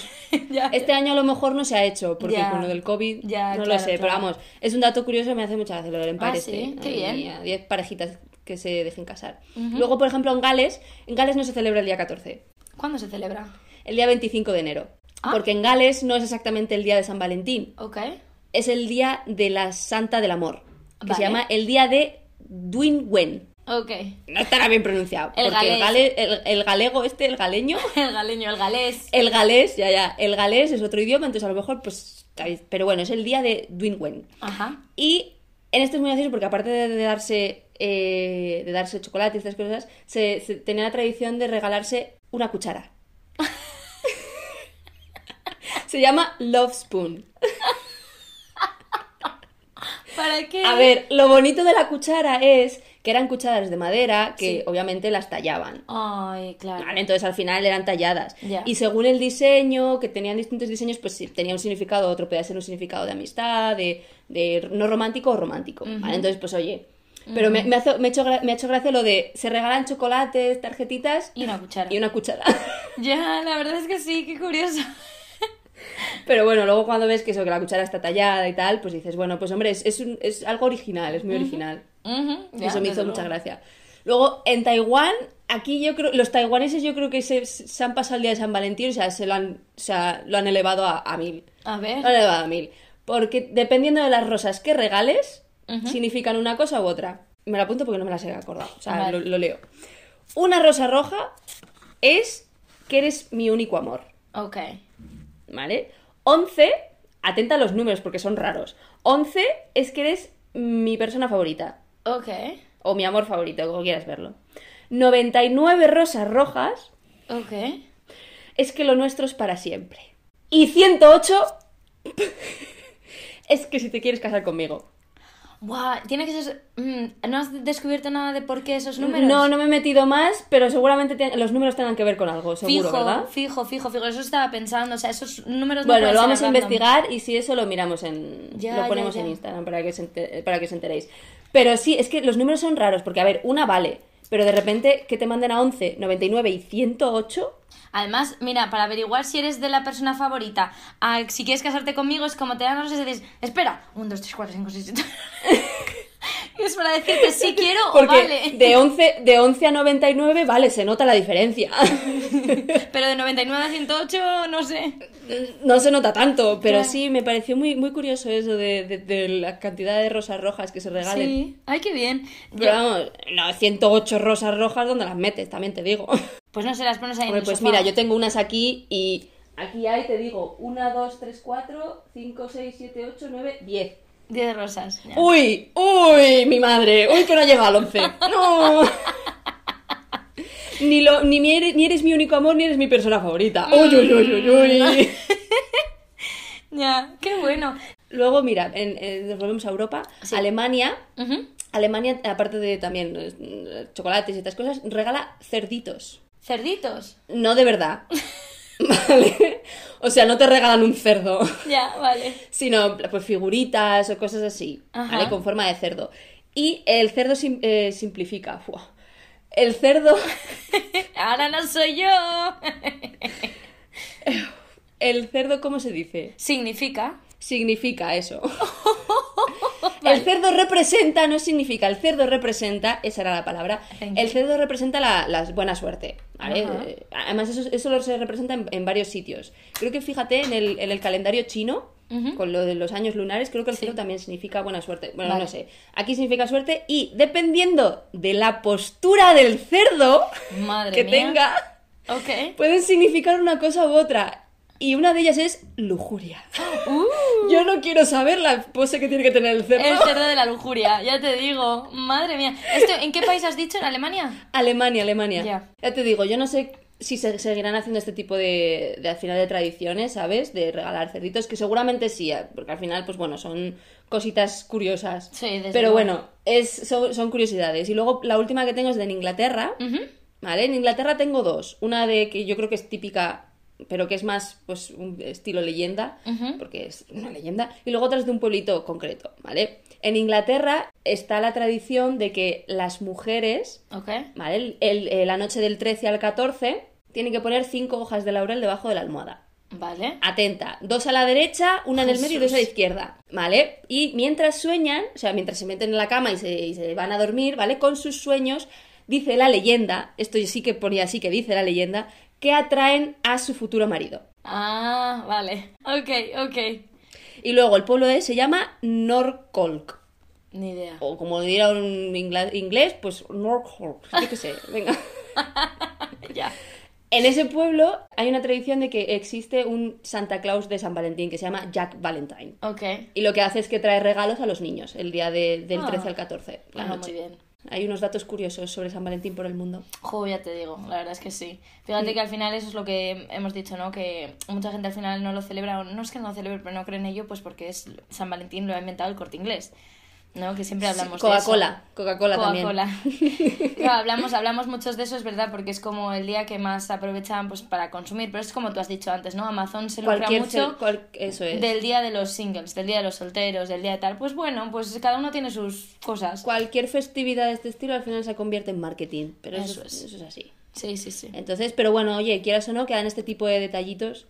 Ya. Este año a lo mejor no se ha hecho, porque Ya. con lo del COVID no claro, lo sé, pero vamos, es un dato curioso, me hace mucha gracia lo del Ah, sí, State. qué bien. a 10 parejitas que se dejen casar. Luego, por ejemplo, en Gales, en Gales no se celebra el día 14, ¿Cuándo se celebra? el día 25 de enero. Ah. Porque en Gales no es exactamente el día de San Valentín, Ok. es el día de la Santa del Amor, que Vale. se llama el día de Dwinwen. Ok. No estará bien pronunciado, El porque el, gale- el- el galego este, el galeño, El galeño, el galés. el galés, ya, ya, el galés es otro idioma, entonces a lo mejor, pues, pero bueno, es el día de Dwinwen. Ajá. Y en este es muy gracioso porque aparte de, de darse eh, de darse chocolate y estas cosas, se, se tenía la tradición de regalarse una cuchara. se llama Love Spoon. ¿Para qué? A ver, lo bonito de la cuchara es que eran cucharas de madera que Sí. obviamente las tallaban. Ay, claro. Vale, entonces al final eran talladas. Y según el diseño, que tenían distintos diseños, pues sí, tenía un significado, otro podía ser un significado de amistad, de, de no romántico o romántico. ¿vale? Entonces, pues oye. Pero me, me, hace- me, ha hecho me ha hecho gracia lo de se regalan chocolates, tarjetitas Y una cuchara. y una cuchara. Ya, la verdad es que sí, qué curioso. Pero bueno, luego cuando ves que eso, que la cuchara está tallada y tal, pues dices, bueno, pues hombre, es, es, un- es algo original, es muy original. Ya, Eso me hizo mucha luego. gracia. Luego, en Taiwán, aquí yo creo, los taiwaneses yo creo que se, se han pasado el día de San Valentín, o sea, se lo han, o sea, lo han elevado a, a mil. A ver. Lo han elevado a mil. Porque dependiendo de las rosas que regales, significan una cosa u otra. Me la apunto porque no me las he acordado, o sea, Vale. lo, lo leo. Una rosa roja es que eres mi único amor, Ok. ¿vale? 11, atenta a los números porque son raros. 11 es que eres mi persona favorita. Ok. O mi amor favorito, como quieras verlo. 99 rosas rojas Ok. es que lo nuestro es para siempre. Y 108 es que si te quieres casar conmigo. Buah, tiene que ser. mm, ¿No has descubierto nada de por qué esos números? No, no me he metido más, pero seguramente te- los números tengan que ver con algo, seguro, fijo, ¿verdad? fijo, fijo, fijo. Eso estaba pensando. O sea, esos números no Bueno, lo vamos a random. investigar y si eso lo miramos en... Ya, lo ponemos ya. en Instagram para que, se enter- para que os enteréis. Pero sí, es que los números son raros, porque a ver, una vale, pero de repente que te manden a 11, 99 y 108... Además, mira, para averiguar si eres de la persona favorita, a- si quieres casarte conmigo, es como te dan los y dices, espera, 1, 2, 3, 4, 5, 6, 7. Es para decirte si quiero o Porque vale. de, 11, de 11 a 99, vale, se nota la diferencia. Pero de 99 a 108, no sé. No se nota tanto, pero Claro. sí, me pareció muy, muy curioso eso de, de- de la cantidad de rosas rojas que se regalen. Sí. Ay, qué bien. Pero vamos, no, 108 rosas rojas, ¿dónde las metes? También te digo. Pues no se las pones ahí en Hombre, el pues sofá. mira, yo tengo unas aquí y aquí hay, te digo, 1, 2, 3, 4, 5, 6, 7, 8, 9, 10. 10 rosas. ya. ¡Uy! ¡Uy! Mi madre. ¡Uy, que no llega al 11! ¡No! Ni, lo, ni, mi eres, ni eres mi único amor, ni eres mi persona favorita. ¡Uy, uy, uy, uy, uy! Ya, qué bueno. Luego, mira, en- en- nos volvemos a Europa. Sí. Alemania. Alemania, aparte de también eh, chocolates y estas cosas, regala cerditos. Cerditos. No de verdad. ¿Vale? O sea, no te regalan un cerdo. Ya, vale. sino pues figuritas o cosas así, Ajá. ¿vale? Con forma de cerdo. Y el cerdo sim- eh, simplifica. Fua. El cerdo, Ahora no soy yo. el cerdo, ¿cómo se dice? Significa. Significa eso. El cerdo representa, no significa, el cerdo representa, esa era la palabra, el cerdo representa la, la buena suerte, ¿vale? Eh, Además eso, eso lo se representa en, en varios sitios. Creo que fíjate en el, en el calendario chino, con lo de los años lunares, creo que el Sí. cerdo también significa buena suerte. Bueno, Vale. no sé. Aquí significa suerte y dependiendo de la postura del cerdo Madre que mía. tenga, pueden significar una cosa u otra. Y una de ellas es lujuria. Uh, Yo no quiero saber la pose que tiene que tener el cerdo. el cerdo de la lujuria, ya te digo. Madre mía. ¿Esto en qué país has dicho? ¿En Alemania? Alemania, Alemania. Ya. te digo, yo no sé si se seguirán haciendo este tipo de, de al final de tradiciones, ¿sabes? De regalar cerditos, que seguramente sí, eh, porque al final, pues bueno, son cositas curiosas. Sí, desde Pero bueno, es, son, son curiosidades. Y luego la última que tengo es de en Inglaterra. ¿Vale? En Inglaterra tengo dos. Una de que yo creo que es típica, pero que es más, pues, un estilo leyenda, porque es una leyenda. Y luego otra es de un pueblito concreto, ¿vale? En Inglaterra está la tradición de que las mujeres. ¿vale? El- el- eh, la noche del 13 al 14 tienen que poner cinco hojas de laurel debajo de la almohada. Vale. Atenta, dos a la derecha, una en el medio y dos a la izquierda, ¿vale? Y mientras sueñan, o sea, mientras se meten en la cama y se, y se van a dormir, ¿vale? Con sus sueños, dice la leyenda, esto sí que ponía así que dice la leyenda, que atraen a su futuro marido. Ah, vale. Ok, ok. Y luego el pueblo es- se llama Norcolk. Ni idea. O como diría un inglés, pues Norcolk. Yo qué sé, venga. Ya. En ese pueblo hay una tradición de que existe un Santa Claus de San Valentín que se llama Jack Valentine. Ok. Y lo que hace es que trae regalos a los niños el día de- del Ah. 13 al 14. La Bueno, noche. muy bien. Hay unos datos curiosos sobre San Valentín por el mundo. Jo, ya te digo, la verdad es que sí. Fíjate que al final eso es lo que hemos dicho, ¿no? Que mucha gente al final no lo celebra, o no es que no lo celebre, pero no cree en ello, pues porque es San Valentín lo ha inventado el corte inglés, ¿no? Que siempre hablamos de eso. Coca-Cola, Coca-Cola también. Coca-Cola. Hablamos, hablamos muchos de eso, es verdad, porque es como el día que más aprovechan pues, para consumir, pero es como tú has dicho antes, ¿no? Amazon se lucra Cualquier mucho cual- eso es. del día de los singles, del día de los solteros, del día de tal. Pues bueno, pues cada uno tiene sus cosas. Cualquier festividad de este estilo al final se convierte en marketing, pero eso, Eso es. eso es así. Sí, sí, sí. Entonces, pero bueno, oye, quieras o no, quedan este tipo de detallitos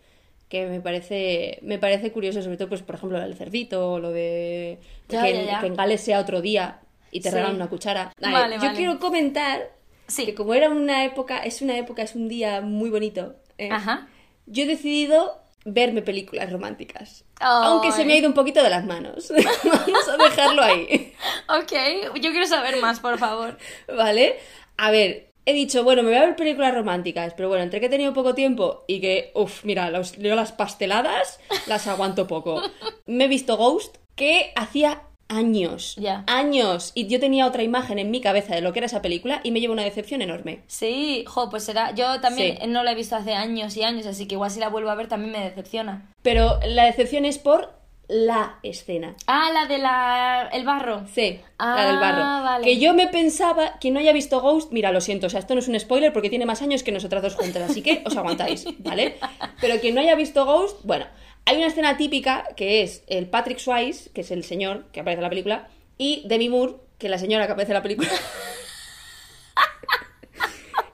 que me parece me parece curioso, sobre todo, pues por ejemplo, lo del cerdito, o lo de Ya, que, ya, ya. que en Gales sea otro día y te Sí. regalan una cuchara. Vale, yo vale. quiero comentar Sí. que como era una época, es una época, es un día muy bonito. ¿eh? Ajá. Yo he decidido verme películas románticas. Aunque se me ha ido un poquito de las manos. Vamos a dejarlo ahí. Ok, yo quiero saber más, por favor. ¿Vale? A ver, he dicho, bueno, me voy a ver películas románticas, pero bueno, entre que he tenido poco tiempo y que, uff, mira, los, yo las pasteladas las aguanto poco. Me he visto Ghost, que hacía años, Ya. años, y yo tenía otra imagen en mi cabeza de lo que era esa película y me llevo una decepción enorme. Sí, jo, pues será. Yo también Sí. no la he visto hace años y años, así que igual si la vuelvo a ver también me decepciona. Pero la decepción es por la escena. Ah, la de la... el barro. Sí, Ah, la del barro. vale. Que yo me pensaba que no haya visto Ghost. Mira, lo siento, o sea, esto no es un spoiler porque tiene más años que nosotras dos juntas, así que os aguantáis, ¿vale? Pero quien no haya visto Ghost, bueno, hay una escena típica que es el Patrick Swayze, que es el señor que aparece en la película, y Demi Moore, que es la señora que aparece en la película.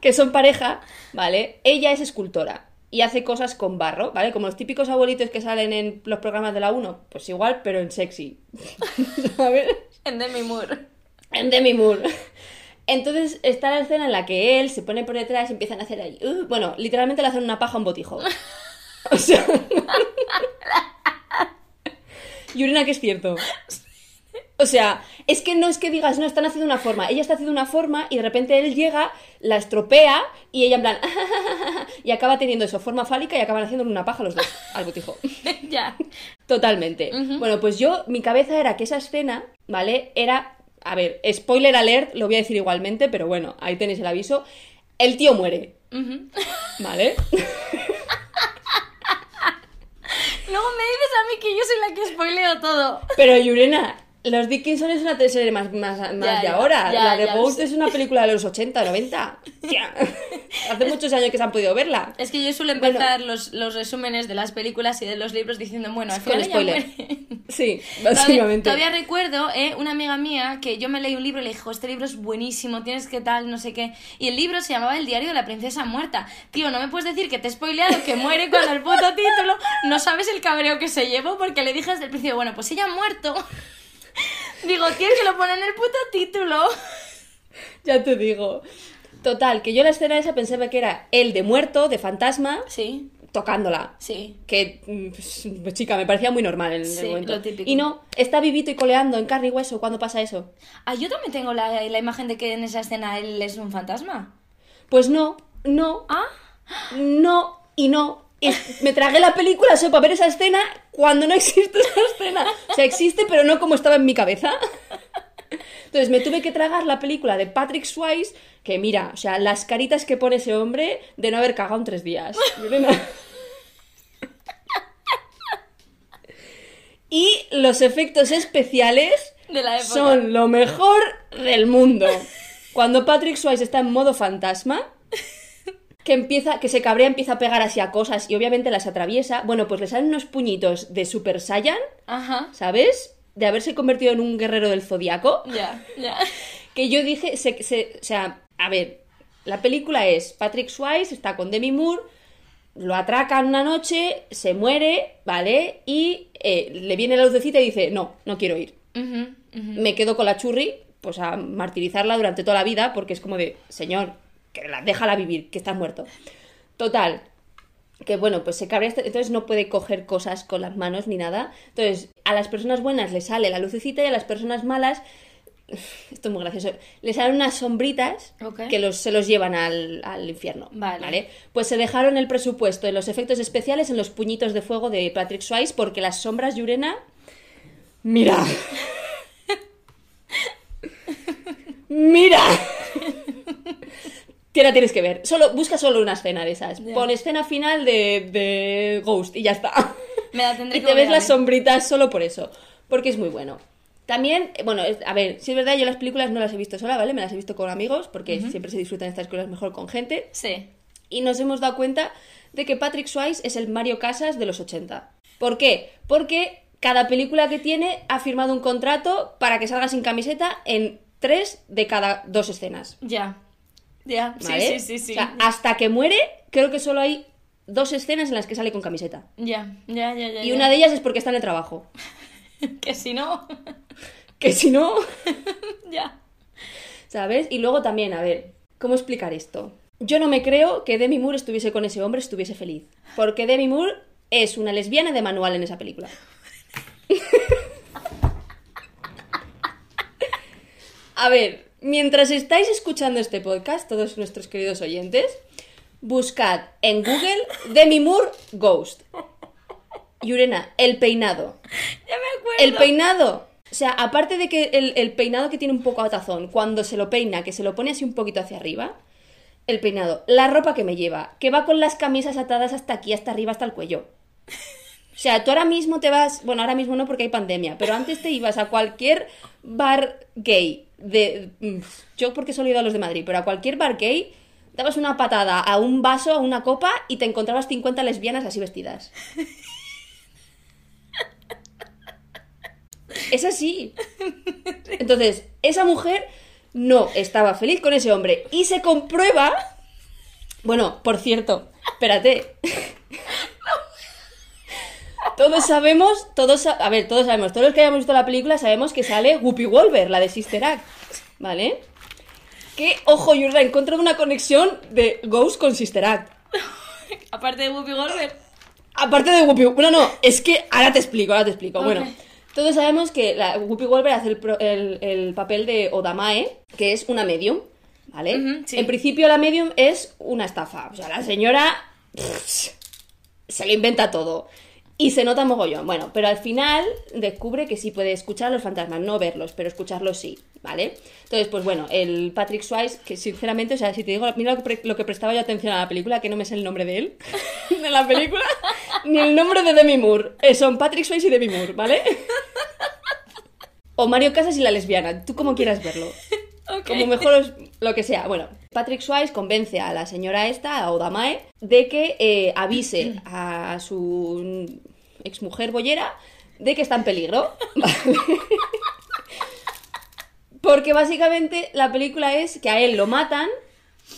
que son pareja, ¿vale? Ella es escultora y hace cosas con barro, ¿vale? Como los típicos abuelitos que salen en los programas de la 1, pues igual, pero en sexy. ¿Sabes? En Demi Moore. En Demi Moore. Entonces está la escena en la que él se pone por detrás y empiezan a hacer ahí. uh, bueno, literalmente le hacen una paja a un botijo. O sea. Yurina, que es cierto. O sea, es que no es que digas, no, están haciendo una forma. Ella está haciendo una forma y de repente él llega, la estropea y ella en plan. y acaba teniendo eso, forma fálica y acaban haciendo una paja los dos al botijo. ya. Totalmente. Bueno, pues yo, mi cabeza era que esa escena, ¿vale? Era. A ver, spoiler alert, lo voy a decir igualmente, pero bueno, ahí tenéis el aviso. El tío muere. ¿Vale? Luego me dices a mí que yo soy la que spoileo todo. Pero Yurena, Los Dickinson es una serie más, más, más Ya, de ya, ahora. ya, la de Ghost es una película de los 80, 90. Ya. Hace muchos años que se han podido verla. Es que yo suelo empezar los, los resúmenes de las películas y de los libros diciendo, bueno, al Con final ella spoiler. Sí, Todavía, básicamente. todavía recuerdo, eh, una amiga mía que yo me leí un libro y le dijo, este libro es buenísimo, tienes que tal, no sé qué. Y el libro se llamaba El diario de la princesa muerta. Tío, no me puedes decir que te he spoileado que muere con el puto título. No sabes el cabreo que se llevó porque le dije desde el principio, bueno, pues ella ha muerto. Digo, tienes que lo poner en el puto título. Ya te digo. Total, que yo la escena esa pensaba que era el de muerto, de fantasma, Sí, tocándola. sí. Que, mm, pues, pues, chica, me parecía muy normal en Sí, el momento. lo típico. Y no, está vivito y coleando en carne y hueso cuando pasa eso. Ah, yo también tengo la, la imagen de que en esa escena él es un fantasma. Pues no, no, Ah, no y no. Es- me tragué la película solo para ver esa escena cuando no existe esa escena. O sea, existe, pero no como estaba en mi cabeza. Entonces me tuve que tragar la película de Patrick Swayze, que mira, o sea, las caritas que pone ese hombre de no haber cagado en tres días. Y los efectos especiales de la época. son lo mejor del mundo. Cuando Patrick Swayze está en modo fantasma, que empieza, que se cabrea, empieza a pegar así a cosas y obviamente las atraviesa, bueno, pues le salen unos puñitos de Super Saiyan, Ajá. ¿sabes? De haberse convertido en un guerrero del zodiaco. Ya, ya. Que yo dije, se, se- o sea, a ver, la película es Patrick Swayze, está con Demi Moore, lo atracan una noche, se muere, ¿vale? Y eh, le viene la lucecita y dice, no, no quiero ir. Me quedo con la churri, pues a martirizarla durante toda la vida, porque es como de, señor, que la, déjala vivir, que estás muerto. Total, que bueno, pues se cabrea, entonces no puede coger cosas con las manos ni nada. Entonces, a las personas buenas le sale la lucecita y a las personas malas, esto es muy gracioso, le salen unas sombritas que los, se los llevan al, al infierno. Vale. Pues se dejaron el presupuesto en los efectos especiales en los puñitos de fuego de Patrick Swayze porque las sombras, Yurena, mira. Mira. Que la tienes que ver. Solo, busca solo una escena de esas. Ya. Pon escena final de, de Ghost y ya está. Me la tendré y que te ves las sombritas solo por eso. Porque es muy bueno. También, bueno, a ver, si es verdad, yo las películas no las he visto sola, ¿vale? Me las he visto con amigos, porque siempre se disfrutan estas cosas mejor con gente. Sí. Y nos hemos dado cuenta de que Patrick Swayze es el Mario Casas de los 80. ¿Por qué? Porque cada película que tiene ha firmado un contrato para que salga sin camiseta en tres de cada dos escenas. Ya. Ya. ¿Vale? Sí, sí, sí, sí. O sea, hasta que muere, creo que solo hay dos escenas en las que sale con camiseta. Ya, ya, ya, ya. Y ya. una de ellas es porque está en el trabajo. Que si no. Que si no, ya. ¿sabes? Y luego también, a ver, ¿cómo explicar esto? Yo no me creo que Demi Moore estuviese con ese hombre, estuviese feliz. Porque Demi Moore es una lesbiana de manual en esa película. A ver, mientras estáis escuchando este podcast, todos nuestros queridos oyentes, buscad en Google Demi Moore Ghost. Yurena, el peinado. Ya me acuerdo. El peinado. O sea, aparte de que el, el peinado que tiene un poco atazón, cuando se lo peina, que se lo pone así un poquito hacia arriba, el peinado, la ropa que me lleva, que va con las camisas atadas hasta aquí, hasta arriba, hasta el cuello. O sea, tú ahora mismo te vas, bueno, ahora mismo no porque hay pandemia, pero antes te ibas a cualquier bar gay de mm, yo porque solo he ido a los de Madrid, pero a cualquier bar gay dabas una patada a un vaso, a una copa y te encontrabas 50 lesbianas así vestidas. Es así. Entonces, esa mujer no estaba feliz con ese hombre y se comprueba. Bueno, por cierto, espérate. Todos sabemos, todos, a ver, todos sabemos, todos los que hayamos visto la película sabemos que sale Whoopi Wolver, la de Sister Act, ¿vale? Que, ojo, yo he encontrado una conexión de Ghost con Sister Act. Aparte de Whoopi Goldberg. Aparte de Whoopi, bueno, no, es que ahora te explico, ahora te explico. Bueno, todos sabemos que la Whoopi Wolver hace el, pro- el- el papel de Odamae, que es una medium, ¿vale? Sí. En principio la medium es una estafa, o sea, la señora pff, se lo inventa todo. Y se nota mogollón. Bueno, pero al final descubre que sí puede escuchar a los fantasmas, no verlos, pero escucharlos sí, ¿vale? Entonces, pues bueno, el Patrick Swayze, que sinceramente, o sea, si te digo, mira lo que, pre- lo que prestaba yo atención a la película, que no me sé el nombre de él, de la película, ni el nombre de Demi Moore. Eh, son Patrick Swayze y Demi Moore, ¿vale? O Mario Casas y la lesbiana, tú como quieras verlo. Como mejor os- lo que sea. Bueno, Patrick Swayze convence a la señora esta, a Odamae, de que eh, avise a su exmujer boyera de que está en peligro. ¿vale? Porque básicamente la película es que a él lo matan,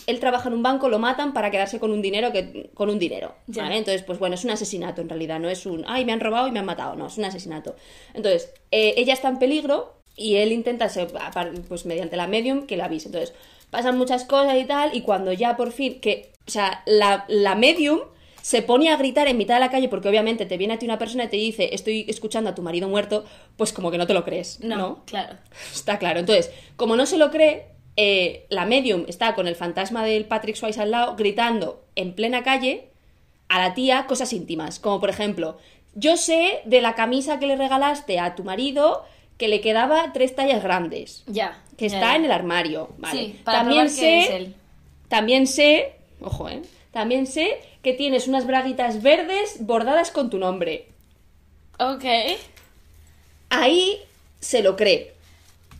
él trabaja en un banco, lo matan para quedarse con un dinero que con un dinero. ¿vale? Entonces, pues bueno, es un asesinato en realidad, no es un ay, me han robado y me han matado, no, es un asesinato. Entonces, eh, ella está en peligro y él intenta ser, pues mediante la medium que la avise. Entonces, pasan muchas cosas y tal, y cuando ya por fin, que, o sea, la, la medium se pone a gritar en mitad de la calle porque obviamente te viene a ti una persona y te dice estoy escuchando a tu marido muerto, pues como que no te lo crees, No, ¿no? claro. Está claro. Entonces, como no se lo cree, eh, la medium está con el fantasma del Patrick Swayze al lado gritando en plena calle a la tía cosas íntimas, como por ejemplo, yo sé de la camisa que le regalaste a tu marido que le quedaba tres tallas grandes, Ya. que ya, está ya. en el armario, ¿vale? Sí, para también que sé, es él. también sé, ojo, ¿eh? También sé que tienes unas braguitas verdes bordadas con tu nombre. Ok. ahí se lo cree.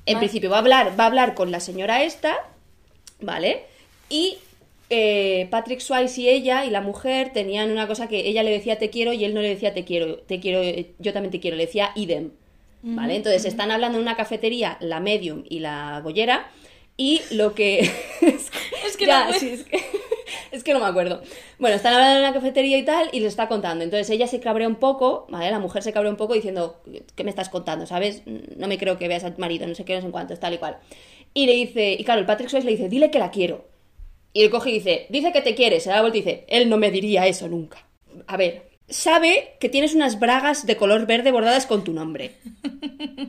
En Vale. principio va a hablar, va a hablar con la señora esta, ¿vale? Y eh, Patrick Swayze y ella y la mujer tenían una cosa que ella le decía te quiero y él no le decía te quiero, te quiero, eh, yo también te quiero, le decía idem, ¿vale? Entonces están hablando en una cafetería la medium y la gollera y lo que Es que Ya, no puedo. sí, es que... es que no me acuerdo. Bueno, están hablando en una cafetería y tal, y le está contando. Entonces ella se cabrea un poco, ¿vale? La mujer se cabrea un poco diciendo, ¿qué me estás contando? ¿Sabes? No me creo que veas a tu marido, no sé qué, no sé en cuánto, tal y cual. Y le dice, y claro, el Patrick Swayze le dice, dile que la quiero. Y él coge y dice, dice que te quiere, se da la vuelta y dice, él no me diría eso nunca. A ver, sabe que tienes unas bragas de color verde bordadas con tu nombre.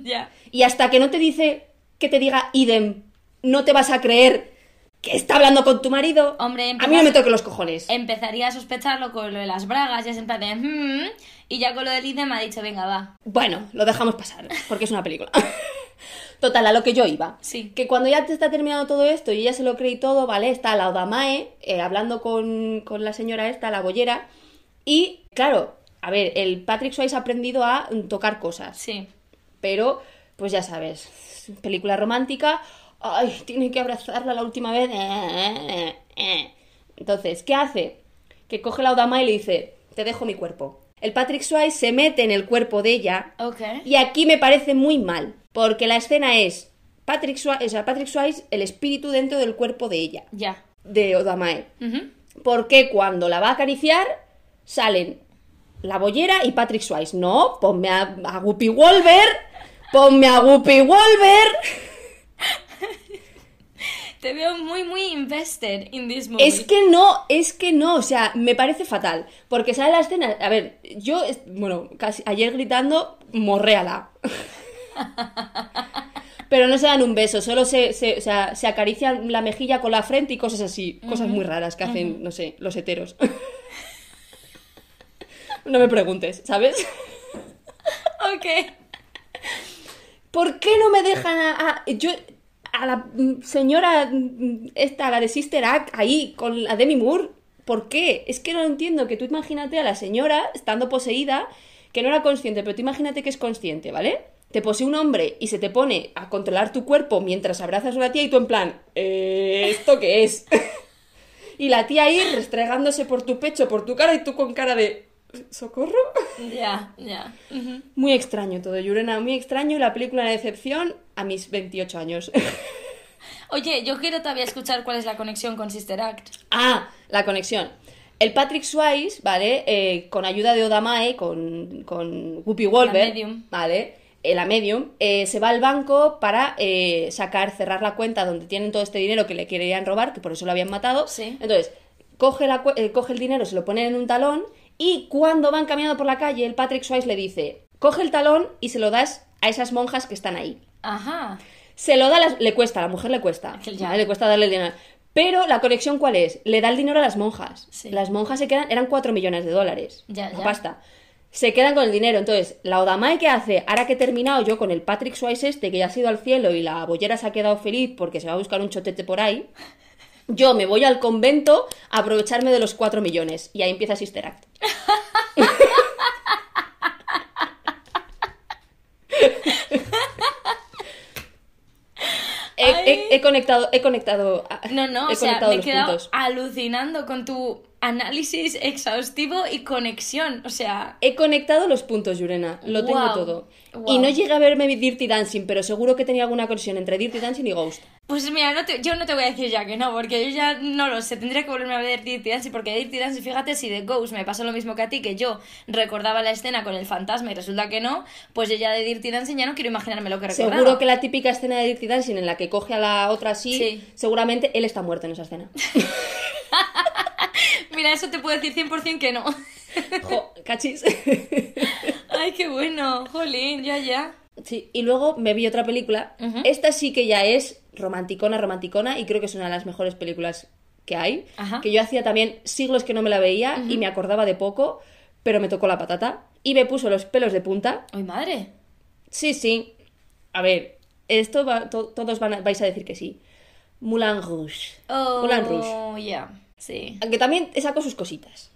Ya. Y hasta que no te dice que te diga idem, no te vas a creer que está hablando con tu marido. Hombre, a mí no me toque los cojones. Empezaría a sospecharlo con lo de las bragas, ya es en plan de... "Hmm", y ya con lo del IDE me ha dicho, venga, va. Bueno, lo dejamos pasar, porque es una película. Total, a lo que yo iba. Sí. Que cuando ya te está terminando todo esto y ella se lo cree y todo, ¿vale? Está la Odamae eh, hablando con, con la señora esta, la bollera. Y, claro, a ver, el Patrick Swayze ha aprendido a tocar cosas. Sí. Pero, pues ya sabes, película romántica, ay, tiene que abrazarla la última vez. eh, eh, eh. Entonces, ¿qué hace? Que coge la Odama y le dice, te dejo mi cuerpo. El Patrick Swayze se mete en el cuerpo de ella Ok. y aquí me parece muy mal, porque la escena es Patrick Swayze, o sea, Patrick Swayze, el espíritu dentro del cuerpo de ella, Ya. de Odamae. Ujú. Porque cuando la va a acariciar, salen la bollera y Patrick Swayze. No, ponme a, a Whoopi Wolver. Ponme a Whoopi Wolver. Te veo muy, muy invested in this movie. Es que no, es que no, o sea, me parece fatal. Porque sale la escena. A ver, yo, bueno, casi ayer gritando, morréala. Pero no se dan un beso, solo se, se, o sea, se acarician la mejilla con la frente y cosas así. Cosas muy raras que hacen, no sé, los heteros. No me preguntes, ¿sabes? Ok. ¿Por qué no me dejan a, a- yo a la señora esta, la de Sister Act, ahí con la Demi Moore? ¿Por qué? Es que no lo entiendo. Que tú imagínate a la señora estando poseída, que no era consciente, pero tú imagínate que es consciente, ¿vale? Te posee un hombre y se te pone a controlar tu cuerpo mientras abrazas a una tía y tú en plan, "Eh, ¿esto qué es? y la tía ahí restregándose por tu pecho, por tu cara y tú con cara de, ¿socorro? Ya, ya. Ujú. Muy extraño todo, Yurena, muy extraño. y La película una decepción a mis 28 años. Oye, yo quiero todavía escuchar cuál es la conexión con Sister Act. ah, la conexión. El Patrick Swayze, ¿vale? Eh, con ayuda de Odamae, con, con Whoopi Wolver, medium. ¿vale? Eh, la medium, eh, se va al banco para eh, sacar, cerrar la cuenta donde tienen todo este dinero que le querían robar, que por eso lo habían matado. Sí. Entonces, coge, la eh, coge el dinero, se lo pone en un talón y cuando van caminando por la calle, el Patrick Swayze le dice, coge el talón y se lo das a esas monjas que están ahí. Ajá. Se lo da, a las- le cuesta, a la mujer le cuesta. Ya. Le cuesta darle el dinero. Pero la conexión, ¿cuál es? Le da el dinero a las monjas. Sí. Las monjas se quedan, eran 4 millones de dólares. Ya, ya. pasta. Se quedan con el dinero. Entonces, la Odamae que hace, ahora que he terminado yo con el Patrick Swayze este, que ya ha sido al cielo y la bollera se ha quedado feliz porque se va a buscar un chotete por ahí, yo me voy al convento a aprovecharme de los 4 millones. Y ahí empieza Sister Act. He, he- he conectado, he conectado. No, no, he o sea, me he quedado puntos. alucinando con tu análisis exhaustivo y conexión. O sea, He conectado los puntos, Yurena. Lo tengo todo. Y no llegué a verme Dirty Dancing, pero seguro que tenía alguna conexión entre Dirty Dancing y Ghost. pues mira, no te- yo no te voy a decir ya que no, porque yo ya no lo sé. Tendría que volverme a ver Dirty Dancing, porque Dirty Dancing, fíjate, si de Ghost me pasó lo mismo que a ti, que yo recordaba la escena con el fantasma y resulta que no, pues yo ya de Dirty Dancing ya no quiero imaginarme lo que recordaba. Seguro que la típica escena de Dirty Dancing en la que coge a la otra así, Sí. seguramente él está muerto en esa escena. Mira, eso te puedo decir 100% que no. Jo, cachis. Ay, qué bueno, jolín, ya, ya. Sí, y luego me vi otra película. Esta sí que ya es romanticona, romanticona, y creo que es una de las mejores películas que hay. Ajá. Que yo hacía también siglos que no me la veía y me acordaba de poco, pero me tocó la patata y me puso los pelos de punta. Ay, madre. Sí, sí. A ver, esto va- to- todos van a- vais a decir que sí. Moulin Rouge. Oh, Moulin Rouge. ya, sí. Aunque también sacó sus cositas.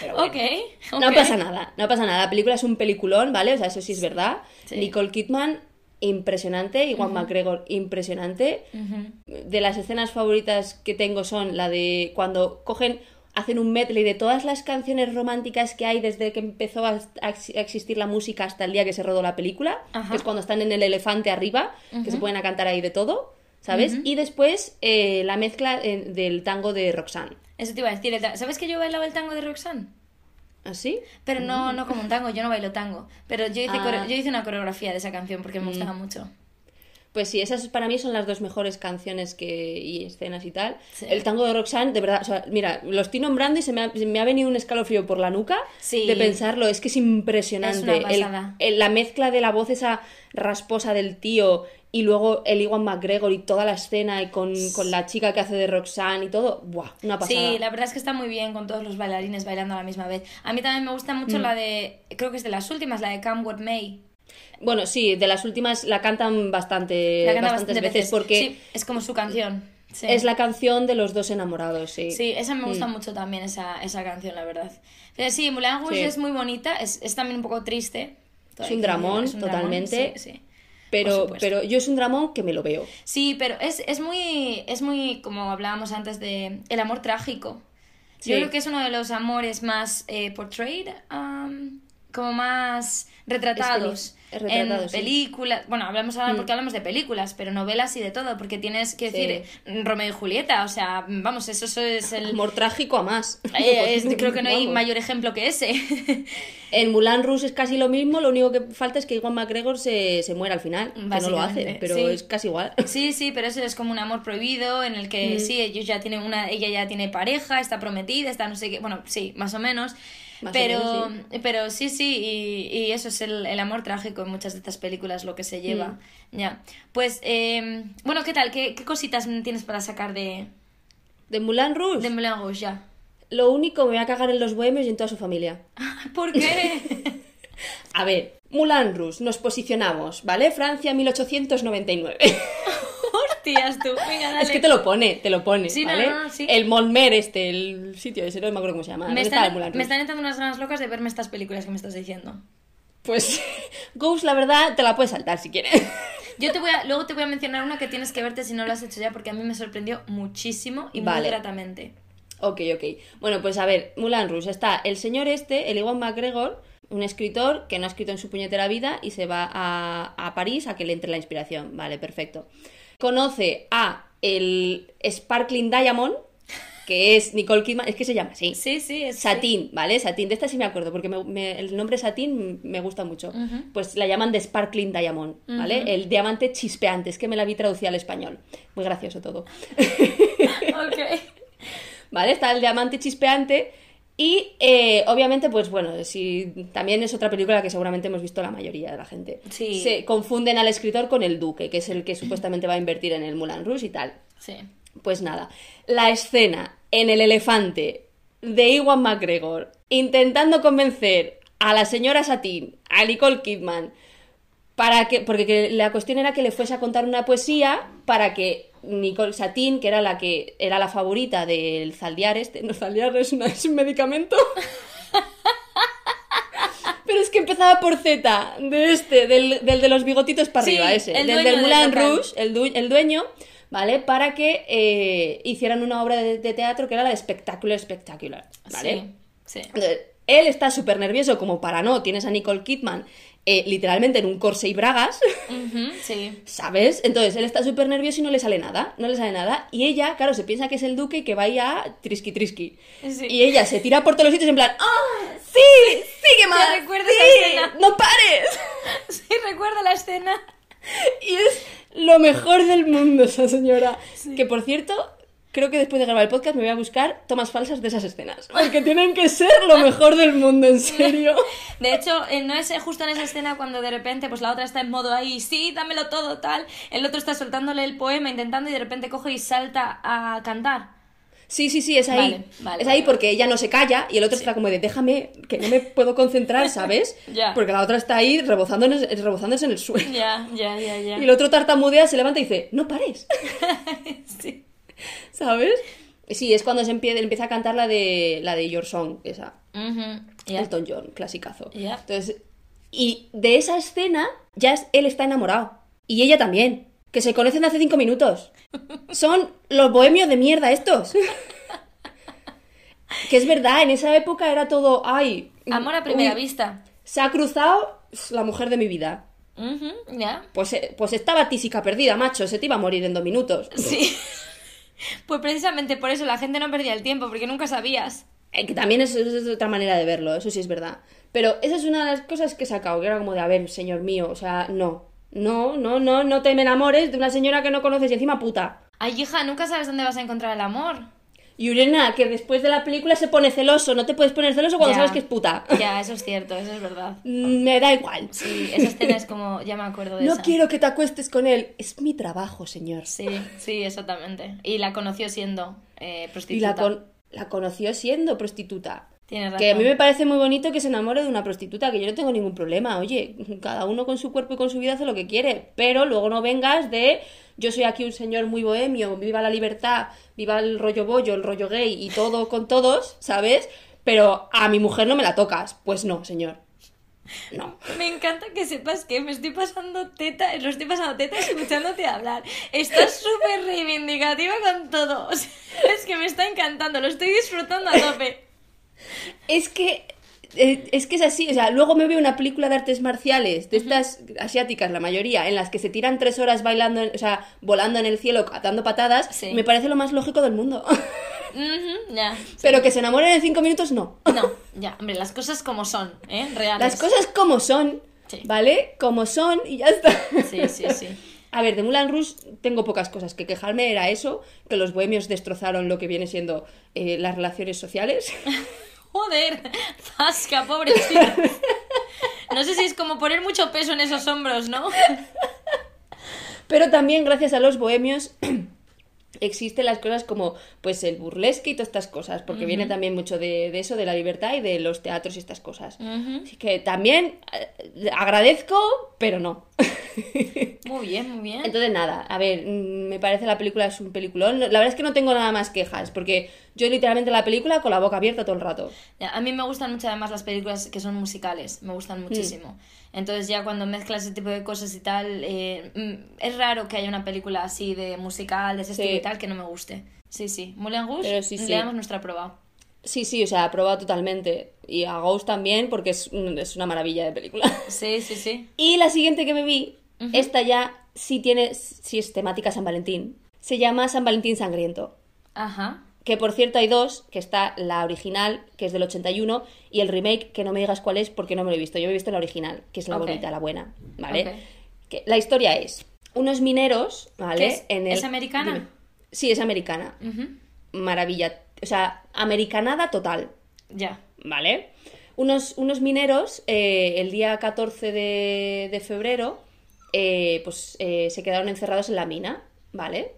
Pero bueno. Ok, No pasa nada, no pasa nada. La película es un peliculón, ¿vale? O sea, eso sí es verdad. Sí. Nicole Kidman, impresionante. Iwan McGregor, impresionante. De las escenas favoritas que tengo son la de cuando cogen, hacen un medley de todas las canciones románticas que hay desde que empezó a, a ex- a existir la música hasta el día que se rodó la película, Ajá. que es cuando están en el elefante arriba, que se pueden a cantar ahí de todo, ¿sabes? Y después eh, la mezcla eh, del tango de Roxanne. Eso te iba a decir. ¿Sabes que yo bailaba el tango de Roxanne? ¿Así? Pero no, no como un tango, yo no bailo tango. Pero yo hice, Ah. yo hice una coreografía de esa canción porque me gustaba mucho. Pues sí, esas para mí son las dos mejores canciones que y escenas y tal. Sí. El tango de Roxanne, de verdad, o sea, mira, lo estoy nombrando y se me ha, se me ha venido un escalofrío por la nuca Sí. de pensarlo. Es que es impresionante. Es una El- pasada. el- la mezcla de la voz esa rasposa del tío y luego el Iwan McGregor y toda la escena y con, con la chica que hace de Roxanne y todo. ¡Buah! Una pasada. Sí, la verdad es que está muy bien con todos los bailarines bailando a la misma vez. A mí también me gusta Mm. mucho la de, creo que es de las últimas, la de Come What May. Bueno, sí, de las últimas la cantan bastante, La canta bastantes bastante veces, porque Sí, es como su canción. Sí. es la canción de los dos enamorados, sí. Sí, esa me gusta mucho también, esa, esa canción, la verdad. Pero sí, Moulin Rouge Sí. es muy bonita, es, es también un poco triste. Es un dramón, Es un dramón, totalmente. sí, Pero, pero yo es un dramón que me lo veo. Sí, pero es, es muy, es muy, como hablábamos antes, de el amor trágico. Sí. Yo creo que es uno de los amores más eh, portrayed, um, como más retratados. Retratados, en sí. películas, bueno, hablamos ahora porque hablamos de películas, pero novelas y de todo, porque tienes que Sí. decir Romeo y Julieta, o sea, vamos, eso, eso es el... Amor trágico a más. Eh, es- creo que no hay mayor ejemplo que ese. En Mulan Rouge es casi lo mismo, lo único que falta es que Iwan McGregor se, se muera al final. Que no lo hace, pero sí. es casi igual. Sí, sí, pero eso es como un amor prohibido en el que sí, ellos ya tienen una, ella ya tiene pareja, está prometida, está no sé qué, bueno, sí, más o menos. Más pero, menos, pero sí, sí, y, y eso es el, el amor trágico en muchas de estas películas, lo que se lleva. Mm. Ya. Pues, eh, bueno, ¿qué tal? ¿Qué, ¿Qué cositas tienes para sacar de, De Mulan Rouge, de Moulin Rouge ya? lo único me voy a cagar en los bohemios y en toda su familia. ¿Por qué? A ver, Mulan Rouge, nos posicionamos, ¿vale? Francia 1899. Hostias tú, venga, dale. Es que te lo pone, te lo pone, Sí, ¿vale? no, no, sí. El Montmer este, el sitio ese, no me acuerdo cómo se llama. me ¿Dónde está el están, me están entrando unas ganas locas de verme estas películas que me estás diciendo. Pues Ghost, la verdad, te la puedes saltar si quieres. Yo te voy a, luego te voy a mencionar una que tienes que verte si no lo has hecho ya, porque a mí me sorprendió muchísimo y muy Vale. gratamente. Ok, ok. Bueno, pues a ver, Mulan Rouge está el señor este, el Ewan McGregor, un escritor que no ha escrito en su puñetera vida y se va a, a París a que le entre la inspiración. Vale, perfecto. Conoce a el Sparkling Diamond, que es Nicole Kidman, es que se llama así. Sí, sí, es. Satín, ¿vale? Satín, de esta sí me acuerdo, porque me- me- el nombre Satín me gusta mucho. Pues la llaman de Sparkling Diamond, ¿vale? El diamante chispeante, es que me la vi traducida al español. Muy gracioso todo. Ok. ¿Vale? Está el diamante chispeante. Y eh, obviamente, pues bueno, si también es otra película que seguramente hemos visto la mayoría de la gente. Sí. Se confunden al escritor con el duque, que es el que supuestamente va a invertir en el Moulin Rouge y tal. Sí. Pues nada, la escena en el elefante de Iwan McGregor intentando convencer a la señora Satín, a Nicole Kidman, para que, porque que la cuestión era que le fuese a contar una poesía para que Nicole Satín, que era la que era la favorita del Zaldiar este, no Zaldiar es, una- es un medicamento. Pero es que empezaba por Z, de este, del, del de los bigotitos para Sí, arriba, ese, el del del Moulin. Rouge, el, du- el dueño, ¿vale? Para que eh, hicieran una obra de, de teatro que era la de Spectacular Spectacular, ¿vale? Sí. Sí. Entonces, él está súper nervioso, como para no, tienes a Nicole Kidman eh, literalmente en un corse y bragas, sí. ¿sabes? Entonces, él está súper nervioso y no le sale nada, no le sale nada, y ella, claro, se piensa que es el duque y que vaya a trisqui trisqui. Sí. Y ella se tira por todos los sitios en plan, ¡ah! ¡Sí! ¡Sigue más! ¡Sí! esa escena. ¡No pares! Sí, recuerda la escena. Y es lo mejor del mundo esa señora. Que por cierto, creo que después de grabar el podcast me voy a buscar tomas falsas de esas escenas. Porque tienen que ser lo mejor del mundo, en serio. De hecho, eh, no es eh, justo en esa escena cuando de repente pues la otra está en modo ahí, sí, dámelo todo, tal. El otro está soltándole el poema, intentando y de repente coge y salta a cantar. Sí, sí, sí, es ahí. Vale, vale, es ahí vale, porque ella no se calla y el otro está como de déjame, que no me puedo concentrar, ¿sabes? Ya. Porque la otra está ahí el- rebozándose en el suelo. Ya, ya, ya, ya. Y el otro tartamudea, se levanta y dice, no pares. Sí. ¿Sabes? Sí, es cuando se empieza, empieza a cantar la de la de Your Song, esa. Ujú, ya. Elton John, clasicazo. Ya. Entonces, y de esa escena ya es- él está enamorado. Y ella también. Que se conocen hace cinco minutos. Son los bohemios de mierda estos. que es verdad, en esa época era todo, ay. Amor a primera uy, vista. Se ha cruzado la mujer de mi vida. Ujú, ya. Pues, eh, pues estaba tísica perdida, macho. Se te iba a morir en dos minutos. Sí. Pues precisamente por eso la gente no perdía el tiempo, porque nunca sabías. Eh, que también es, es otra manera de verlo, eso sí es verdad. Pero esa es una de las cosas que he sacado, que era como de, a ver, señor mío, o sea, no. No, no, no, no te me enamores de una señora que no conoces y encima puta. Ay, hija, nunca sabes dónde vas a encontrar el amor. Y Urena, que después de la película se pone celoso, no te puedes poner celoso cuando Ya. sabes que es puta. Ya, eso es cierto, eso es verdad. Mm, Me da igual. Sí, esa escena es como, ya me acuerdo de No esa. quiero que te acuestes con él. Es mi trabajo, señor. Sí, sí, exactamente. Y la conoció siendo eh, Y prostituta. la, con- la conoció siendo prostituta. Razón. Que a mí me parece muy bonito que se enamore de una prostituta, que yo no tengo ningún problema. Oye, cada uno con su cuerpo y con su vida hace lo que quiere, pero luego no vengas de yo soy aquí un señor muy bohemio, viva la libertad, viva el rollo bollo, el rollo gay y todo con todos, ¿sabes? Pero a mi mujer no me la tocas. Pues no, señor. No. Me encanta que sepas que me estoy pasando teta, lo estoy pasando teta escuchándote hablar. Estás súper reivindicativa con todo. O sea, es que me está encantando, lo estoy disfrutando a tope. Es que eh, es que es así, o sea, luego me veo una película de artes marciales, de estas asiáticas, la mayoría, en las que se tiran tres horas bailando, o sea, volando en el cielo, dando patadas, Sí. me parece lo más lógico del mundo. Ya. Pero que se enamoren en cinco minutos, no. No, ya, hombre, las cosas como son, ¿eh? Reales. Las cosas como son, Sí. ¿vale? Como son y ya está. Sí, sí, sí. A ver, de Moulin Rouge tengo pocas cosas que quejarme. Era eso, que los bohemios destrozaron lo que viene siendo eh, las relaciones sociales. Joder, zasca, pobrecito. No sé si es como poner mucho peso en esos hombros, ¿no? Pero también gracias a los bohemios existen las cosas como pues el burlesque y todas estas cosas, porque viene también mucho de, de eso, de la libertad y de los teatros y estas cosas. Así que también eh, agradezco, pero no. Muy bien, muy bien. Entonces nada, a ver, mm, me parece la película es un peliculón. La verdad es que no tengo nada más quejas, porque yo literalmente la película con la boca abierta todo el rato. Ya, a mí me gustan mucho además las películas que son musicales, me gustan muchísimo. Entonces ya cuando mezclas ese tipo de cosas y tal, eh, mm, es raro que haya una película así de musical, de ese Sí. estilo y tal, que no me guste. Sí, sí. Moulin Rouge, Pero sí, le sí. damos nuestra prueba. Sí, sí, o sea, aprobado totalmente. Y a Ghost también, porque es, es una maravilla de película. Sí, sí, sí. Y la siguiente que me vi, esta ya sí tiene, sí es temática San Valentín. Se llama San Valentín Sangriento. Ajá. Que por cierto hay dos, que está la original, que es del 81, y el remake, que no me digas cuál es porque no me lo he visto. Yo me he visto la original, que es la bonita, la buena, ¿vale? Que, la historia es, unos mineros, ¿vale? ¿Qué es? En el... ¿Es americana? Dime. Sí, es americana. Maravilla. O sea, americanada total, Ya. ¿vale? Unos, unos mineros, eh, el día 14 de, de febrero, eh, pues eh, se quedaron encerrados en la mina, ¿vale?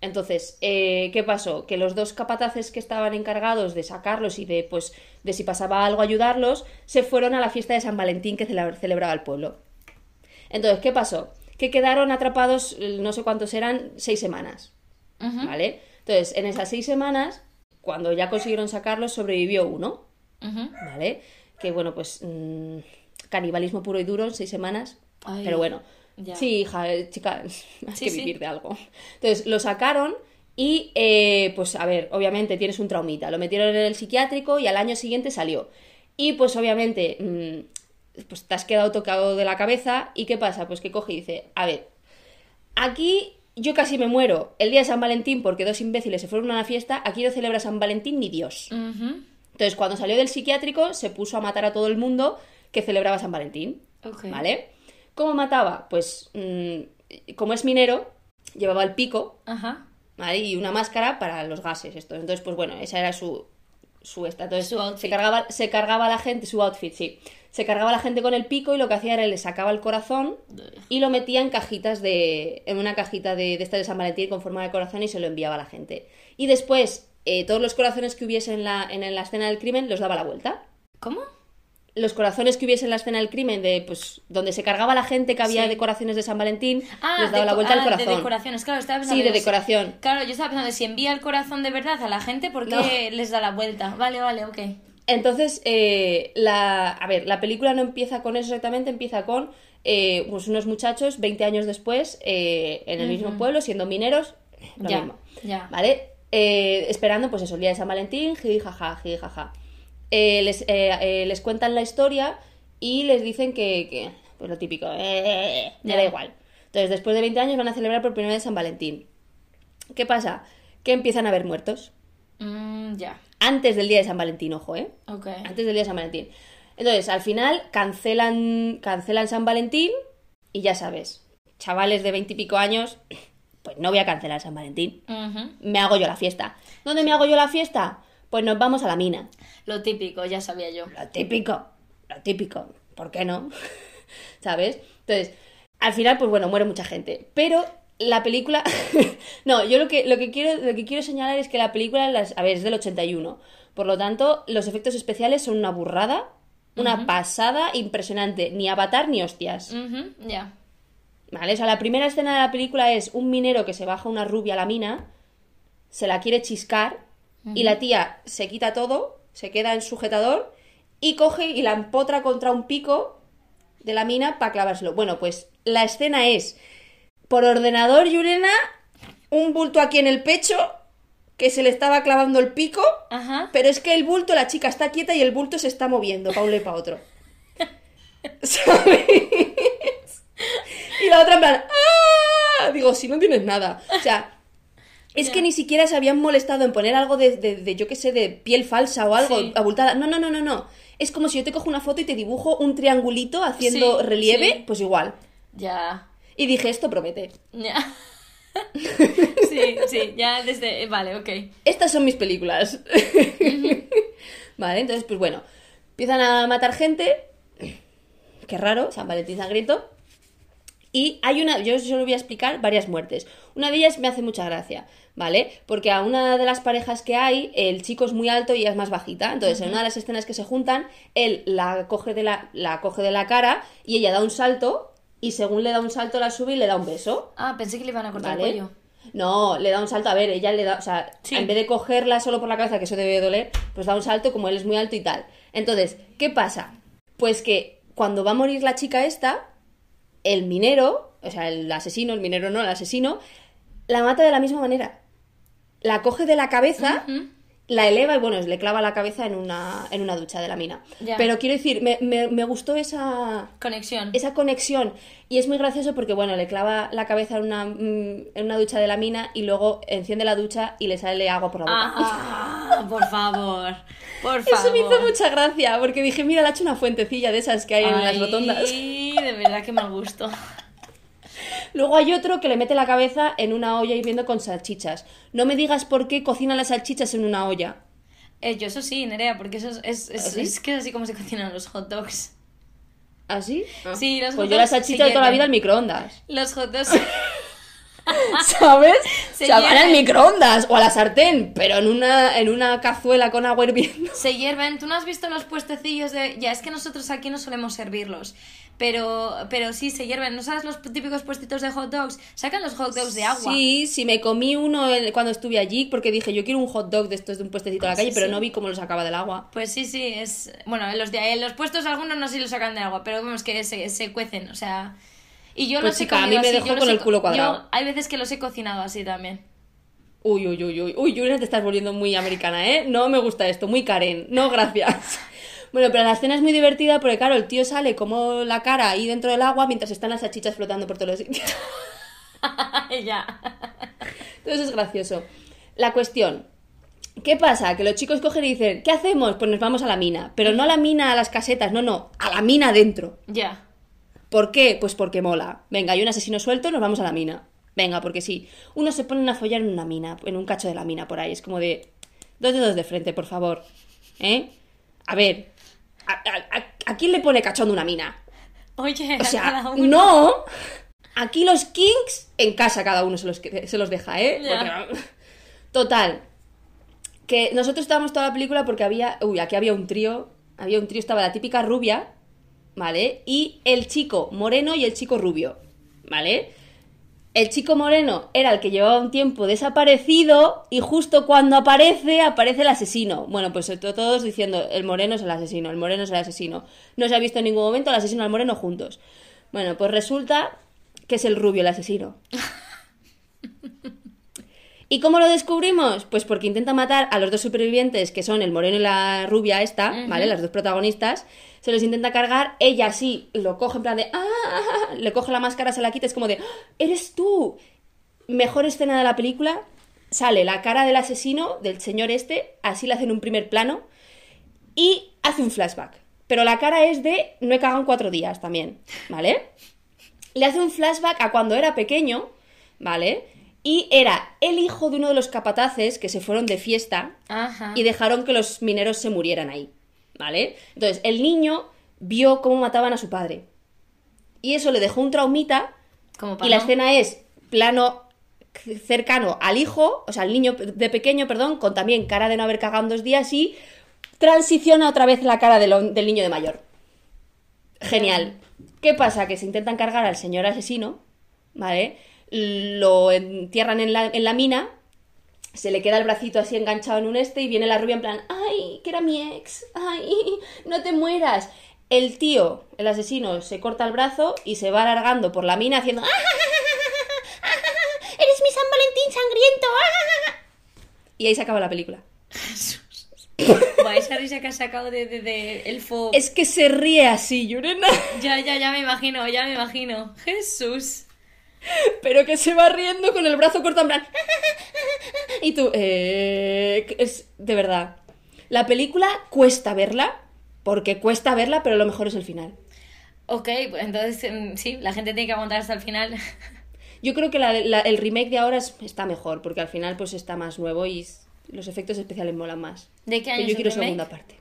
Entonces, ¿qué pasó? Que los dos capataces que estaban encargados de sacarlos y de, pues, de si pasaba algo ayudarlos, se fueron a la fiesta de San Valentín que cele- celebraba el pueblo. Entonces, ¿qué pasó? Que quedaron atrapados, no sé cuántos eran, seis semanas. ¿Vale? Entonces, en esas seis semanas, cuando ya consiguieron sacarlos, sobrevivió uno. ¿vale? Que bueno, pues mm, canibalismo puro y duro seis semanas. Ay, pero bueno, ya. sí, hija, eh, chica, hay Sí, que sí. vivir de algo. Entonces, lo sacaron y, eh, pues a ver, obviamente tienes un traumita. Lo metieron en el psiquiátrico y al año siguiente salió. Y pues obviamente, mm, pues te has quedado tocado de la cabeza. ¿Y qué pasa? Pues que coge y dice, a ver, Aquí yo casi me muero el día de San Valentín porque dos imbéciles se fueron a una fiesta. Aquí no celebra San Valentín ni Dios. Ujú. Entonces, cuando salió del psiquiátrico, se puso a matar a todo el mundo que celebraba San Valentín. ¿Vale? ¿Cómo mataba? Pues, mm, como es minero, llevaba el pico Ajá. ¿vale? y una máscara para los gases. Estos. Entonces, pues bueno, esa era su, su esta. Entonces, Su se cargaba, se cargaba la gente, su outfit, sí. Se cargaba la gente con el pico y lo que hacía era le sacaba el corazón y lo metía en cajitas de. en una cajita de, de esta de San Valentín con forma de corazón y se lo enviaba a la gente. Y después, eh, todos los corazones que hubiese en la, en la escena del crimen los daba la vuelta. ¿Cómo? Los corazones que hubiese en la escena del crimen, de pues donde se cargaba la gente que había Sí. decoraciones de San Valentín, Ah, les daba la vuelta al ah, corazón. de decoraciones, claro, estaba pensando. Sí, de decoración. Claro, yo estaba pensando, si envía el corazón de verdad a la gente, ¿por qué No. les da la vuelta? Vale, vale, ok. Entonces, eh, la, a ver, la película no empieza con eso exactamente, empieza con eh, pues unos muchachos 20 años después eh, en el mismo pueblo, siendo mineros, lo Ya, mismo. ya. ¿Vale? Eh, esperando, pues eso, el día de San Valentín, jiji, jaja, jiji, jaja. Eh, les, eh, eh, les cuentan la historia y les dicen que, que, pues lo típico, eh, eh, eh, me da igual. Entonces, después de 20 años van a celebrar por primera vez San Valentín. ¿Qué pasa? Que empiezan a haber muertos. Mm, ya. Antes del día de San Valentín, ojo, ¿eh? Ok. Antes del día de San Valentín. Entonces, al final cancelan, cancelan San Valentín y ya sabes, chavales de veintipico años, pues no voy a cancelar San Valentín. Me hago yo la fiesta. ¿Dónde me hago yo la fiesta? Pues nos vamos a la mina. Lo típico, ya sabía yo. Lo típico, lo típico. ¿Por qué no? ¿Sabes? Entonces, al final, pues bueno, muere mucha gente. Pero la película. no, yo lo que, lo, que quiero, lo que quiero señalar es que la película, las... a ver, es del 81. Por lo tanto, los efectos especiales son una burrada, una pasada impresionante. Ni avatar ni hostias. Ujú, Ya. ¿Vale? O sea, la primera escena de la película es un minero que se baja una rubia a la mina, se la quiere chiscar, y la tía se quita todo, se queda en sujetador, y coge y la empotra contra un pico de la mina para clavárselo. Bueno, pues la escena es, por ordenador, Yurena, un bulto aquí en el pecho, que se le estaba clavando el pico, Ajá. pero es que el bulto, la chica está quieta y el bulto se está moviendo para un lado y para otro. ¿Sabes? Y la otra en plan, ¡ah! Digo, si no tienes nada. O sea, es que ni siquiera se habían molestado en poner algo de, de, de, yo qué sé, de piel falsa o algo Sí. abultada. No, no, no, no, no. Es como si yo te cojo una foto y te dibujo un triangulito haciendo Sí, relieve, sí. pues igual. Ya. Y dije, esto promete. Ya. sí, sí, ya desde. Vale, ok. Estas son mis películas. vale, entonces, pues bueno, empiezan a matar gente. Qué raro, San Valentín sangriento. Y hay una, yo solo voy a explicar varias muertes. Una de ellas me hace mucha gracia, ¿vale? Porque a una de las parejas que hay, el chico es muy alto y ella es más bajita. Entonces, en una de las escenas que se juntan, él la coge de la, la coge de la cara y ella da un salto y según le da un salto la sube y le da un beso. Ah, pensé que le iban a cortar ¿Vale? el cuello. No, le da un salto. A ver, ella le da, o sea, Sí. en vez de cogerla solo por la cabeza, que eso debe doler, pues da un salto como él es muy alto y tal. Entonces, ¿qué pasa? Pues que cuando va a morir la chica esta, el minero, o sea, el asesino, el minero no, el asesino, la mata de la misma manera. La coge de la cabeza. La eleva y bueno, le clava la cabeza en una, en una ducha de la mina. Pero quiero decir, me, me- me gustó esa, Conexión. esa conexión y es muy gracioso porque bueno, le clava la cabeza en una, mm, en una ducha de la mina y luego enciende la ducha y le sale agua por la boca. Ah, por favor. Por favor. Eso me hizo mucha gracia porque dije, mira, le ha hecho una fuentecilla de esas que hay en las rotondas. de verdad que mal gusto. Luego hay otro que le mete la cabeza en una olla hirviendo con salchichas. No me digas por qué cocina las salchichas en una olla. Eh, yo eso sí, Nerea, porque eso es, es, es, ¿Ah, sí? es que es así como se cocinan los hot dogs. ¿Así? Ah. Sí, los Pues hot yo dogs salchicha se de toda la vida al microondas. Los hot dogs... ¿Sabes? Se o sea, van al microondas o a la sartén, pero en una, en una cazuela con agua hirviendo. Se hierven. ¿Tú no has visto los puestecillos de.? Ya, es que nosotros aquí no solemos servirlos. Pero, pero sí, se hierven. ¿No sabes los típicos puestitos de hot dogs? Sacan los hot dogs de agua. Sí, sí, me comí uno cuando estuve allí porque dije, yo quiero un hot dog de estos de un puestecito a la Sí, calle, pero sí. no vi cómo lo sacaba del agua. Pues sí, sí, es. Bueno, en los, de, los puestos algunos no sé si lo sacan de agua, pero vemos que se, se cuecen, o sea. Y yo Pues los he chica, a comido mí me así, dejó con he el culo cuadrado. Yo, hay veces que los he cocinado así también. Uy, uy, uy, uy, uy, Julia, te estás volviendo muy americana, ¿eh? No me gusta esto, muy Karen, no, gracias. Bueno, pero la escena es muy divertida porque, claro, el tío sale como la cara ahí dentro del agua mientras están las salchichas flotando por todos los sitios. ya. Entonces es gracioso. La cuestión, ¿qué pasa? Que los chicos cogen y dicen, ¿qué hacemos? Pues nos vamos a la mina. Pero no a la mina, a las casetas, no, no, a la mina dentro. Ya. ¿Por qué? Pues porque mola. Venga, hay un asesino suelto, nos vamos a la mina. Venga, porque sí. Uno se ponen a follar en una mina, en un cacho de la mina por ahí. Es como de. Dos dedos de frente, por favor. ¿Eh? A ver. ¿A, a- a- a quién le pone cachondo una mina? Oye, O sea, cada uno. no. Aquí los kings en casa cada uno se los, se los deja, ¿eh? Porque- Total. Que nosotros estábamos toda la película porque había. Uy, aquí había un trío. Había un trío, estaba la típica rubia, ¿vale? Y el chico moreno y el chico rubio, ¿vale? El chico moreno era el que llevaba un tiempo desaparecido y justo cuando aparece, aparece el asesino. Bueno, pues to- todos diciendo, el moreno es el asesino, el moreno es el asesino. No se ha visto en ningún momento el asesino el moreno juntos. Bueno, pues resulta que es el rubio el asesino. ¿Y cómo lo descubrimos? Pues porque intenta matar a los dos supervivientes, que son el moreno y la rubia esta, ¿vale? Las dos protagonistas. Se los intenta cargar, ella sí lo coge en plan de... ¡Ah! Le coge la máscara, se la quita, es como de... ¡Ah! ¡Eres tú! Mejor escena de la película. Sale la cara del asesino, del señor este, así le hacen un primer plano y hace un flashback. Pero la cara es de... No he cagado en cuatro días también, ¿vale? le hace un flashback a cuando era pequeño, ¿vale? Y era el hijo de uno de los capataces que se fueron de fiesta Ajá. y dejaron que los mineros se murieran ahí, ¿vale? Entonces, el niño vio cómo mataban a su padre. Y eso le dejó un traumita Como y la escena es plano cercano al hijo, o sea, al niño de pequeño, perdón, con también cara de no haber cagado en dos días y transiciona otra vez la cara del, del niño de mayor. Genial. ¿Qué pasa? Que se intentan cargar al señor asesino, ¿vale? Lo entierran en la, en la mina, se le queda el bracito así enganchado en un este y viene la rubia en plan, ay, que era mi ex, ay, no te mueras. El tío, el asesino, se corta el brazo y se va alargando por la mina haciendo, "Ah, eres mi San Valentín sangriento. ah". Y ahí se acaba la película. Buah, esa risa que has sacado de, de, de elfo. Es que se ríe así, Yurena. Ya, ya, ya me imagino, ya me imagino. Jesús. Pero que se va riendo con el brazo corto en plan. Y tú, eh, es de verdad. La película cuesta verla, porque cuesta verla, pero lo mejor es el final. Ok, pues entonces em, sí, la gente tiene que aguantar hasta el final. Yo creo que la- la- el remake de ahora es- está mejor, porque al final pues está más nuevo y los efectos especiales molan más. ¿De qué Que año yo es el quiero remake? segunda parte.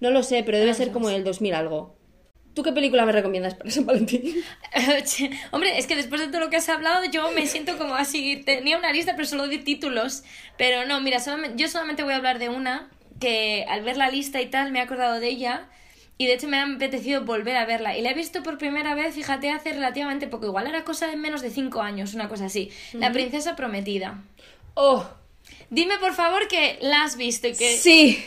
No lo sé, pero debe Ah, ser como sé. el 2000 algo. ¿Tú qué película me recomiendas para San Valentín? Hombre, es que después de todo lo que has hablado, yo me siento como así. Tenía una lista, pero solo de títulos. Pero no, mira, solamente, yo solamente voy a hablar de una que al ver la lista y tal me he acordado de ella. Y de hecho me ha apetecido volver a verla. Y la he visto por primera vez, fíjate, hace relativamente poco. Igual era cosa de menos de 5 años, una cosa así. La princesa prometida. ¡Oh! Dime por favor que la has visto y que... Sí.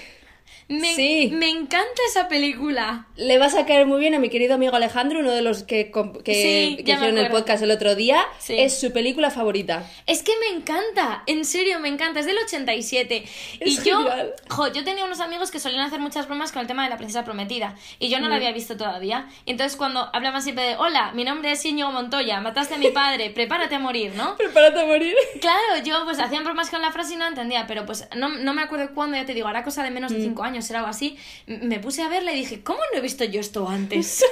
Me, Sí. me encanta esa película. Le vas a caer muy bien a mi querido amigo Alejandro, uno de los que, que, Sí, que hicieron el podcast el otro día. Sí. Es su película favorita. Es que me encanta, en serio, me encanta. Es del 87. y Es yo, genial. jo, yo tenía unos amigos que solían hacer muchas bromas con el tema de la princesa prometida. Y yo no la Mm. había visto todavía. Y entonces cuando hablaban siempre de, hola, mi nombre es Íñigo Montoya, mataste a mi padre, prepárate a morir, ¿no? Prepárate a morir. Claro, yo pues hacían bromas con la frase y no entendía, pero pues no, no me acuerdo cuándo, ya te digo, hará cosa de menos Mm. de 5 años, era algo así. Me puse a verla y dije, ¿cómo no he visto yo esto antes?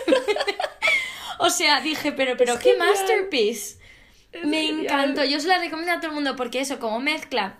o sea, dije, pero, pero Es qué genial. masterpiece. Me genial. encantó, yo se la recomiendo a todo el mundo porque eso, como mezcla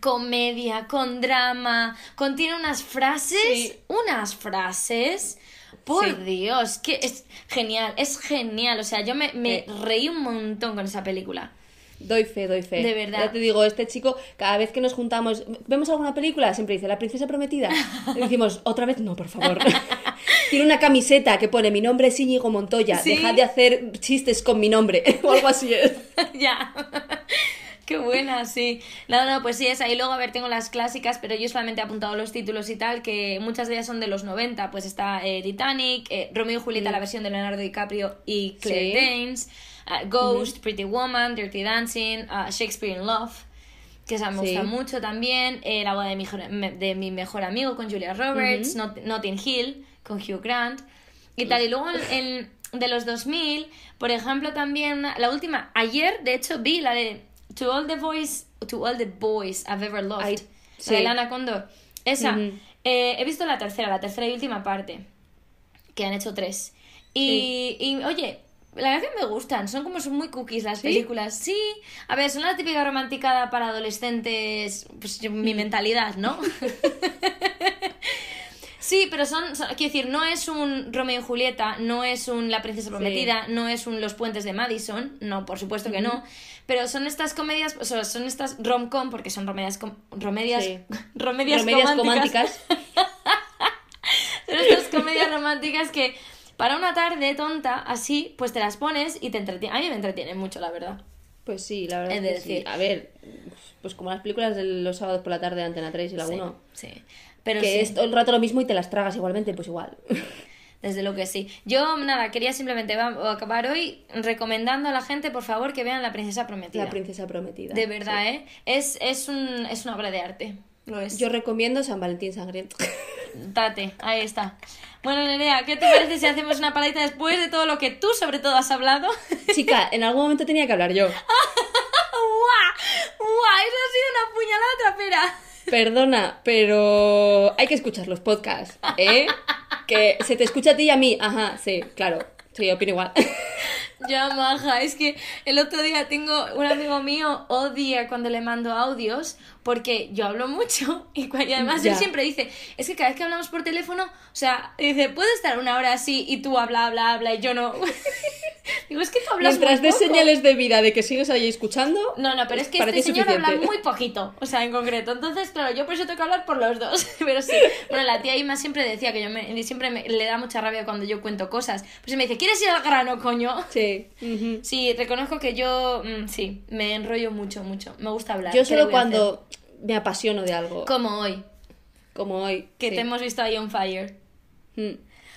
comedia, con drama, contiene unas frases, Sí. unas frases. Por Sí. Dios, que es genial, es genial. O sea, yo me, me Eh. reí un montón con esa película. Doy fe, doy fe. De verdad. Ya te digo, este chico, cada vez que nos juntamos, ¿vemos alguna película? Siempre dice, La princesa prometida. Y decimos, otra vez no, por favor. Tiene una camiseta que pone, mi nombre es Íñigo Montoya, Sí. dejad de hacer chistes con mi nombre. o algo así es. ya. Qué buena, sí. No, no, pues sí, esa. Y luego, a ver, tengo las clásicas, pero yo solamente he apuntado los títulos y tal, que muchas de ellas son de los 90. Pues está eh, Titanic, eh, Romeo y Julieta, la versión de Leonardo DiCaprio y Claire Sí. Danes, ah, Ghost, Pretty Woman, Dirty Dancing, ah, Shakespeare in Love, que esa me Sí. gusta mucho también, eh, La boda de mi, de mi mejor amigo con Julia Roberts, Not- Notting Hill con Hugh Grant y tal. Y luego en- de los 2000, por ejemplo, también una- la última, ayer de hecho vi la de To All the Boys, To All the Boys I've Ever Loved, la de Lana Condor. Esa, eh, he visto la tercera, la tercera y última parte, que han hecho tres. Y, y, oye, la verdad que me gustan, son como son muy cookies las ¿Sí? películas. Sí, a ver, son la típica romanticada para adolescentes, pues mi mentalidad, ¿no? Sí, pero son, son- quiero decir, no es un Romeo y Julieta, no es un La princesa prometida, no es un Los puentes de Madison, no, por supuesto que no, pero son estas comedias, o sea, son estas rom-com, porque son romedias, com- romedias, Sí. romedias, Comedias románticas, románticas. son estas comedias románticas que para una tarde tonta, así, pues te las pones y te entretienen. A mí me entretienen mucho, la verdad. Pues sí, la verdad es que sí. decir. A ver, pues como las películas de los sábados por la tarde de Antena 3 y la Sí, 1. sí. Pero que sí. es todo el rato lo mismo y te las tragas igualmente, pues igual. Desde lo que sí. Yo, nada, quería simplemente acabar hoy recomendando a la gente, por favor, que vean La Princesa Prometida. La princesa prometida. De verdad, ¿eh? Es, es, un, es una obra de arte. Lo es. Yo recomiendo San Valentín Sangriento. Date, ahí está. Bueno, Nerea, ¿qué te parece si hacemos una paradita después de todo lo que tú, sobre todo, has hablado? Chica, en algún momento tenía que hablar yo. ¡Guau! ¡Guau! Eso ha sido una puñalada trapera. Perdona, pero hay que escuchar los podcasts, ¿eh? Que se te escucha a ti y a mí. Ajá, sí, claro. Sí, opino igual. Ya, maja, es que el otro día tengo un amigo mío odia cuando le mando audios porque yo hablo mucho y, además él siempre dice, es que cada vez que hablamos por teléfono, o sea, dice, puedo estar una hora así y tú habla, habla, habla y yo no. Digo, es que tú hablas Mientras des señales de vida de que sigues ahí escuchando. No, no, pero es que este señor habla suficiente. muy poquito, o sea, en concreto. Entonces, claro, yo por eso tengo que hablar por los dos. Pero sí, bueno, la tía Ima siempre decía que yo me, siempre me- le da mucha rabia cuando yo cuento cosas. Pues me dice, ¿quieres ir al grano, coño? Sí. Sí, reconozco que yo, mm, sí, me enrollo mucho, mucho. Me gusta hablar. Yo ¿qué le solo cuando me apasiono de algo. Como hoy, Como hoy. que sí. te hemos visto ahí on fire. Mm.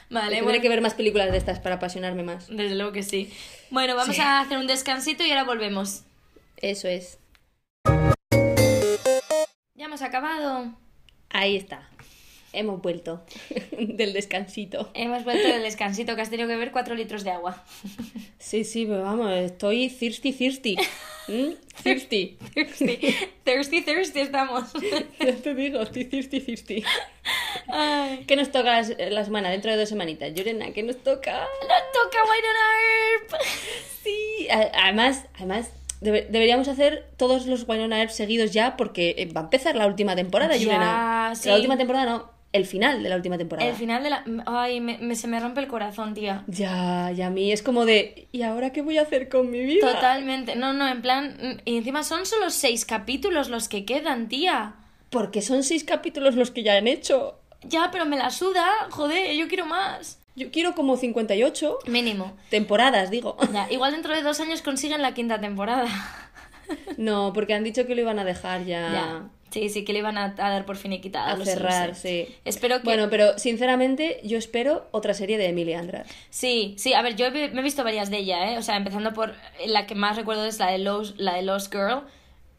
Vale, Tendré bueno, que ver más películas de estas para apasionarme más. desde luego que sí. Bueno, vamos Sí. a hacer un descansito y ahora volvemos. Eso es. Ya hemos acabado. Ahí está. Hemos vuelto del descansito. Hemos vuelto del descansito que has tenido que ver cuatro litros de agua. Sí, sí, pero vamos, estoy thirsty, thirsty. ¿Mm? Thirsty. Thirsty, thirsty, thirsty estamos. Ya te digo, estoy thirsty, thirsty. Ay. ¿Qué nos toca la, la semana? Dentro de dos semanitas. Llorena, ¿qué nos toca? ¡No toca Wynonna Earp! Sí. A- Además, además debe- deberíamos hacer todos los Winona Earp seguidos ya porque eh, va a empezar la última temporada, Ya, sí. La última temporada no, el final de la última temporada. El final de la... Ay, me, me- se me rompe el corazón, tía. Ya, y a mí es como de, ¿y ahora qué voy a hacer con mi vida? Totalmente. No, no, en plan... Y encima son solo seis capítulos los que quedan, tía. Porque son seis capítulos los que ya han hecho. Ya, pero me la suda. Joder, yo quiero más. Yo quiero como 58 Mínimo. temporadas, digo. Ya, igual dentro de dos años consiguen la quinta temporada. No, porque han dicho que lo iban a dejar ya. Ya. Sí, sí, que le iban a, a dar por finiquitada. A lo sé, lo cerrar, sí. Espero que... Bueno, pero sinceramente yo espero otra serie de Emily Andras. Sí, sí, a ver, yo he- me he visto varias de ella, ¿eh? O sea, empezando por la que más recuerdo es la de Lost, la de Lost Girl,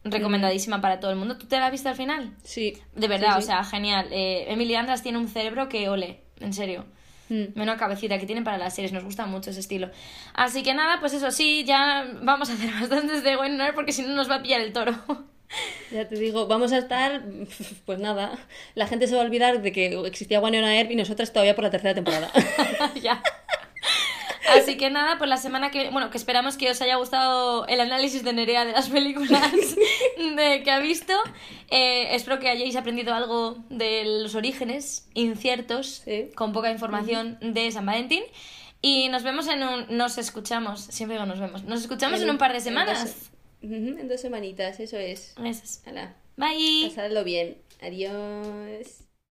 recomendadísima para todo el mundo. ¿Tú te la has visto al final? Sí. De verdad, Sí, o sí. sea, genial. Eh, Emily Andras tiene un cerebro que ole, en serio. Mm. Menos cabecita que tiene para las series, nos gusta mucho ese estilo. Así que nada, pues eso sí, ya vamos a hacer bastantes de Winner porque si no nos va a pillar el toro. Ya te digo, vamos a estar, pues nada, la gente se va a olvidar de que existía One on Air y nosotras todavía por la tercera temporada. ya. Así que nada, pues la semana que bueno, que esperamos que os haya gustado el análisis de Nerea de las películas de, que ha visto. Eh, espero que hayáis aprendido algo de los orígenes inciertos, Sí. con poca información de San Valentín. Y nos vemos en un. Nos escuchamos, siempre digo nos vemos. Nos escuchamos en, un par de en semanas. En dos semanitas, eso es. Meses. Hala, Bye. pasadlo bien. Adiós.